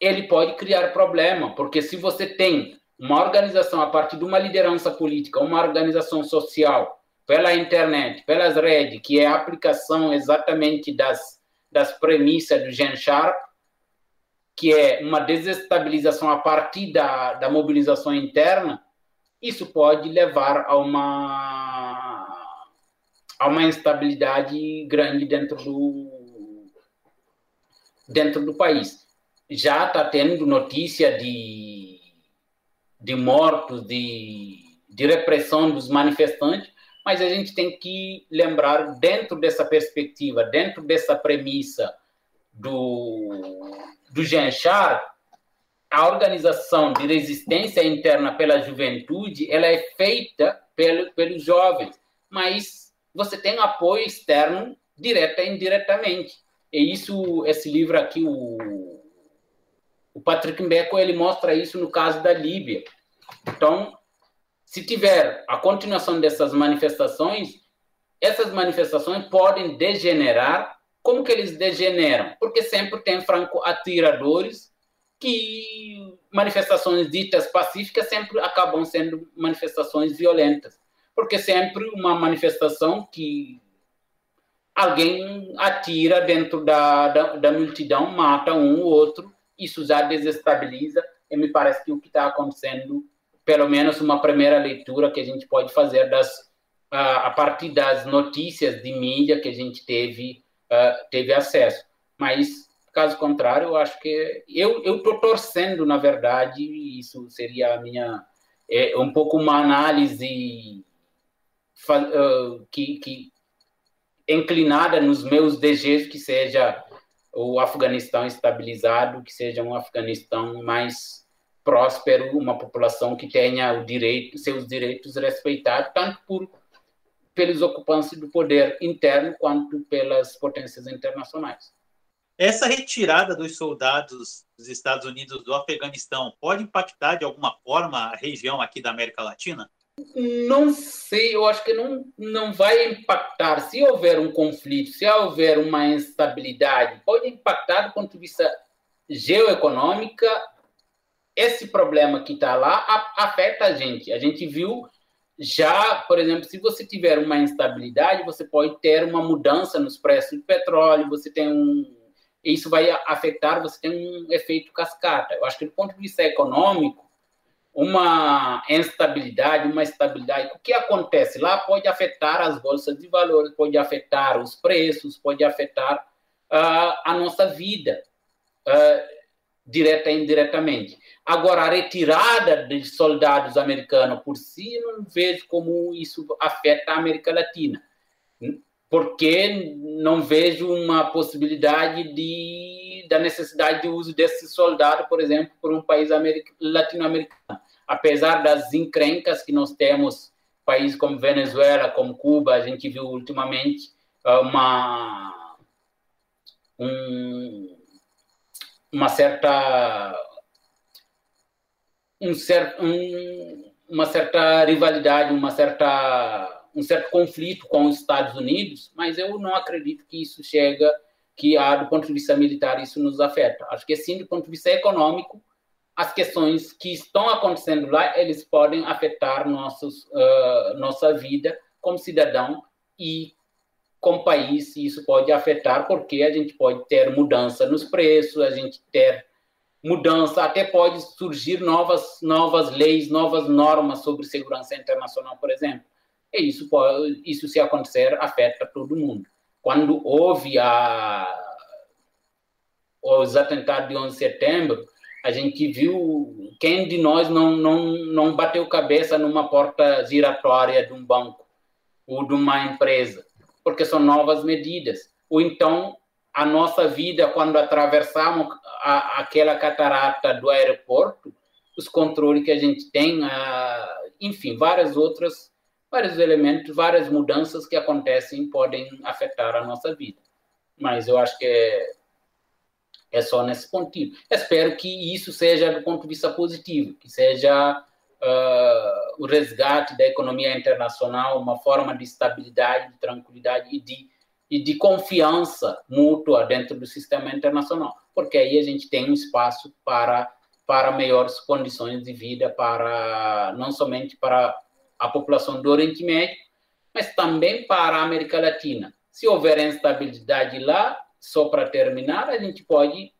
ele pode criar problema, porque se você tem uma organização a partir de uma liderança política, uma organização social pela internet, pelas redes, que é a aplicação exatamente das, das premissas do Gen Sharp, que é uma desestabilização a partir da, da mobilização interna, isso pode levar a uma, a uma instabilidade grande dentro do, dentro do país. Já está tendo notícia de, de mortos, de, de repressão dos manifestantes, mas a gente tem que lembrar, dentro dessa perspectiva, dentro dessa premissa do, do Genchar, a organização de resistência interna pela juventude ela é feita pelo, pelos jovens, mas você tem apoio externo direta e indiretamente. E isso, esse livro aqui, o, o Patrick Mbeko, ele mostra isso no caso da Líbia. Então, se tiver a continuação dessas manifestações, essas manifestações podem degenerar. Como que eles degeneram? Porque sempre tem franco-atiradores que manifestações ditas pacíficas sempre acabam sendo manifestações violentas. Porque sempre uma manifestação que alguém atira dentro da, da, da multidão, mata um ou outro, isso já desestabiliza, e me parece que o que está acontecendo pelo menos uma primeira leitura que a gente pode fazer das a partir das notícias de mídia que a gente teve teve acesso. Mas caso contrário, eu acho que eu eu estou torcendo, na verdade, isso seria a minha é, um pouco uma análise uh, que, que inclinada nos meus desejos que seja o Afeganistão estabilizado, que seja um Afeganistão mais próspero, uma população que tenha o direito, seus direitos respeitados, tanto por pelos ocupantes do poder interno quanto pelas potências internacionais. Essa retirada dos soldados dos Estados Unidos do Afeganistão pode impactar de alguma forma a região aqui da América Latina? Não sei, eu acho que não, não vai impactar. Se houver um conflito, se houver uma instabilidade, pode impactar do ponto de vista geoeconômico. Esse problema que está lá afeta a gente. A gente viu já, por exemplo, se você tiver uma instabilidade, você pode ter uma mudança nos preços do petróleo, você tem um. Isso vai afetar, você tem um efeito cascata. Eu acho que do ponto de vista econômico, uma instabilidade, uma estabilidade. O que acontece lá pode afetar as bolsas de valores, pode afetar os preços, pode afetar uh, a nossa vida, uh, direta e indiretamente. Agora, a retirada de soldados americanos por si, não vejo como isso afeta a América Latina, porque não vejo uma possibilidade de, da necessidade de uso desse soldado, por exemplo, por um país latino-americano apesar das encrencas que nós temos, países como Venezuela, como Cuba, a gente viu ultimamente ah, uma um, uma certa um um, uma certa rivalidade, uma certa um certo conflito com os Estados Unidos, mas eu não acredito que isso chega que ah, do ponto de vista militar isso nos afeta. Acho que sim do ponto de vista econômico as questões que estão acontecendo lá, eles podem afetar nossos, uh, nossa vida como cidadão e como país, e isso pode afetar porque a gente pode ter mudança nos preços, a gente ter mudança, até pode surgir novas, novas leis, novas normas sobre segurança internacional, por exemplo. E isso, pode, isso se acontecer, afeta todo mundo. Quando houve a, os atentados de 11 de setembro, a gente viu quem de nós não, não, não bateu cabeça numa porta giratória de um banco ou de uma empresa, porque são novas medidas. Ou então, a nossa vida, quando atravessamos a, aquela catarata do aeroporto, os controles que a gente tem, a, enfim, várias outras, vários elementos, várias mudanças que acontecem podem afetar a nossa vida. Mas eu acho que é é só nesse pontinho. Espero que isso seja do ponto de vista positivo, que seja uh, o resgate da economia internacional, uma forma de estabilidade, de tranquilidade e de, e de confiança mútua dentro do sistema internacional, porque aí a gente tem um espaço para para melhores condições de vida para não somente para a população do Oriente Médio, mas também para a América Latina. Se houver instabilidade lá, só para terminar, a gente pode,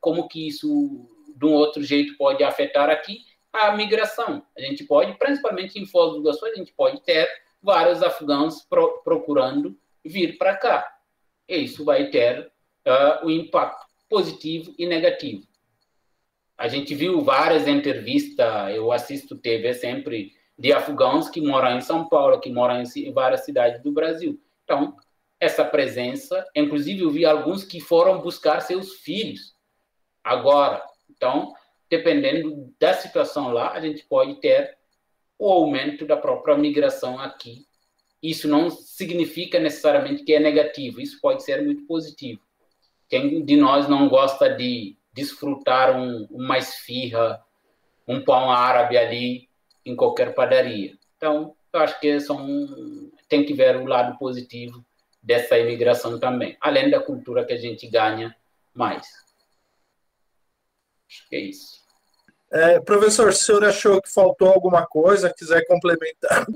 como que isso, de um outro jeito, pode afetar aqui a migração. A gente pode, principalmente em Foz do Iguaçu, a gente pode ter vários afegãos pro, procurando vir para cá. E isso vai ter uh, um impacto positivo e negativo. A gente viu várias entrevistas, eu assisto TV sempre, de afegãos que moram em São Paulo, que moram em várias cidades do Brasil. Então, essa presença. Inclusive, eu vi alguns que foram buscar seus filhos agora. Então, dependendo da situação lá, a gente pode ter o aumento da própria migração aqui. Isso não significa necessariamente que é negativo, isso pode ser muito positivo. Quem de nós não gosta de desfrutar um, uma esfirra, um pão árabe ali em qualquer padaria? Então, eu acho que são, tem que ver o lado positivo dessa imigração também, além da cultura que a gente ganha mais. Acho que é isso. É, professor, se o senhor achou que faltou alguma coisa, quiser complementar.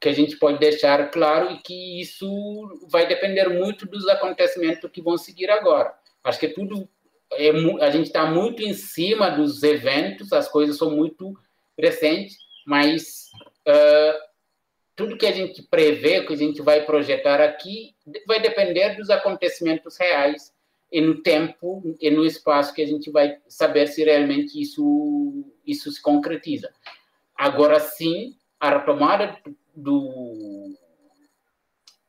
Que a gente pode deixar claro e que isso vai depender muito dos acontecimentos que vão seguir agora. Acho que tudo é, a gente está muito em cima dos eventos, as coisas são muito recentes, mas uh, tudo que a gente prevê, que a gente vai projetar aqui, vai depender dos acontecimentos reais e no tempo e no espaço que a gente vai saber se realmente isso, isso se concretiza. Agora sim, a retomada do,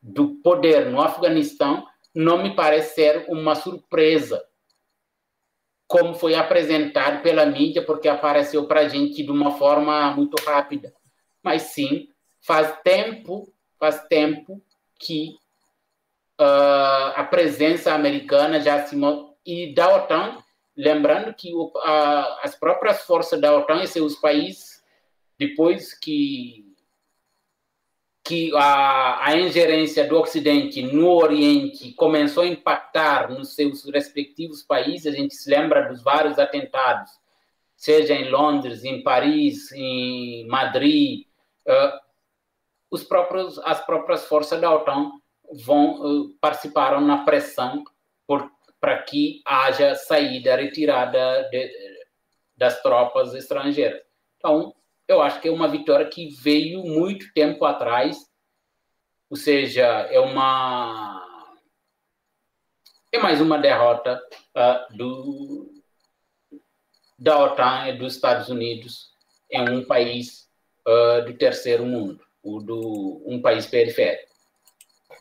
do poder no Afeganistão não me parece ser uma surpresa, como foi apresentado pela mídia, porque apareceu para a gente de uma forma muito rápida. Mas sim, faz tempo, faz tempo que uh, a presença americana já se e da OTAN, lembrando que as próprias forças da OTAN e seus países, depois que que a, a ingerência do Ocidente no Oriente começou a impactar nos seus respectivos países, a gente se lembra dos vários atentados, seja em Londres, em Paris, em Madrid, uh, os próprios, as próprias forças da OTAN vão, uh, participaram na pressão para que haja saída, retirada de, das tropas estrangeiras. Então, eu acho que é uma vitória que veio muito tempo atrás, ou seja, é uma é mais uma derrota uh, do da OTAN e dos Estados Unidos em um país uh, do terceiro mundo, o do um país periférico.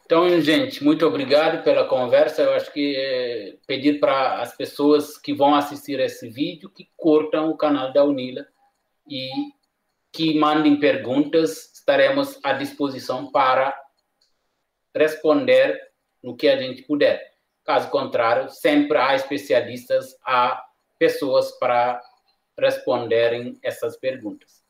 Então, gente, muito obrigado pela conversa. Eu acho que é pedir para as pessoas que vão assistir esse vídeo que curtam o canal da Unila e que mandem perguntas. Estaremos à disposição para responder no que a gente puder. Caso contrário, sempre há especialistas, há pessoas para responderem essas perguntas.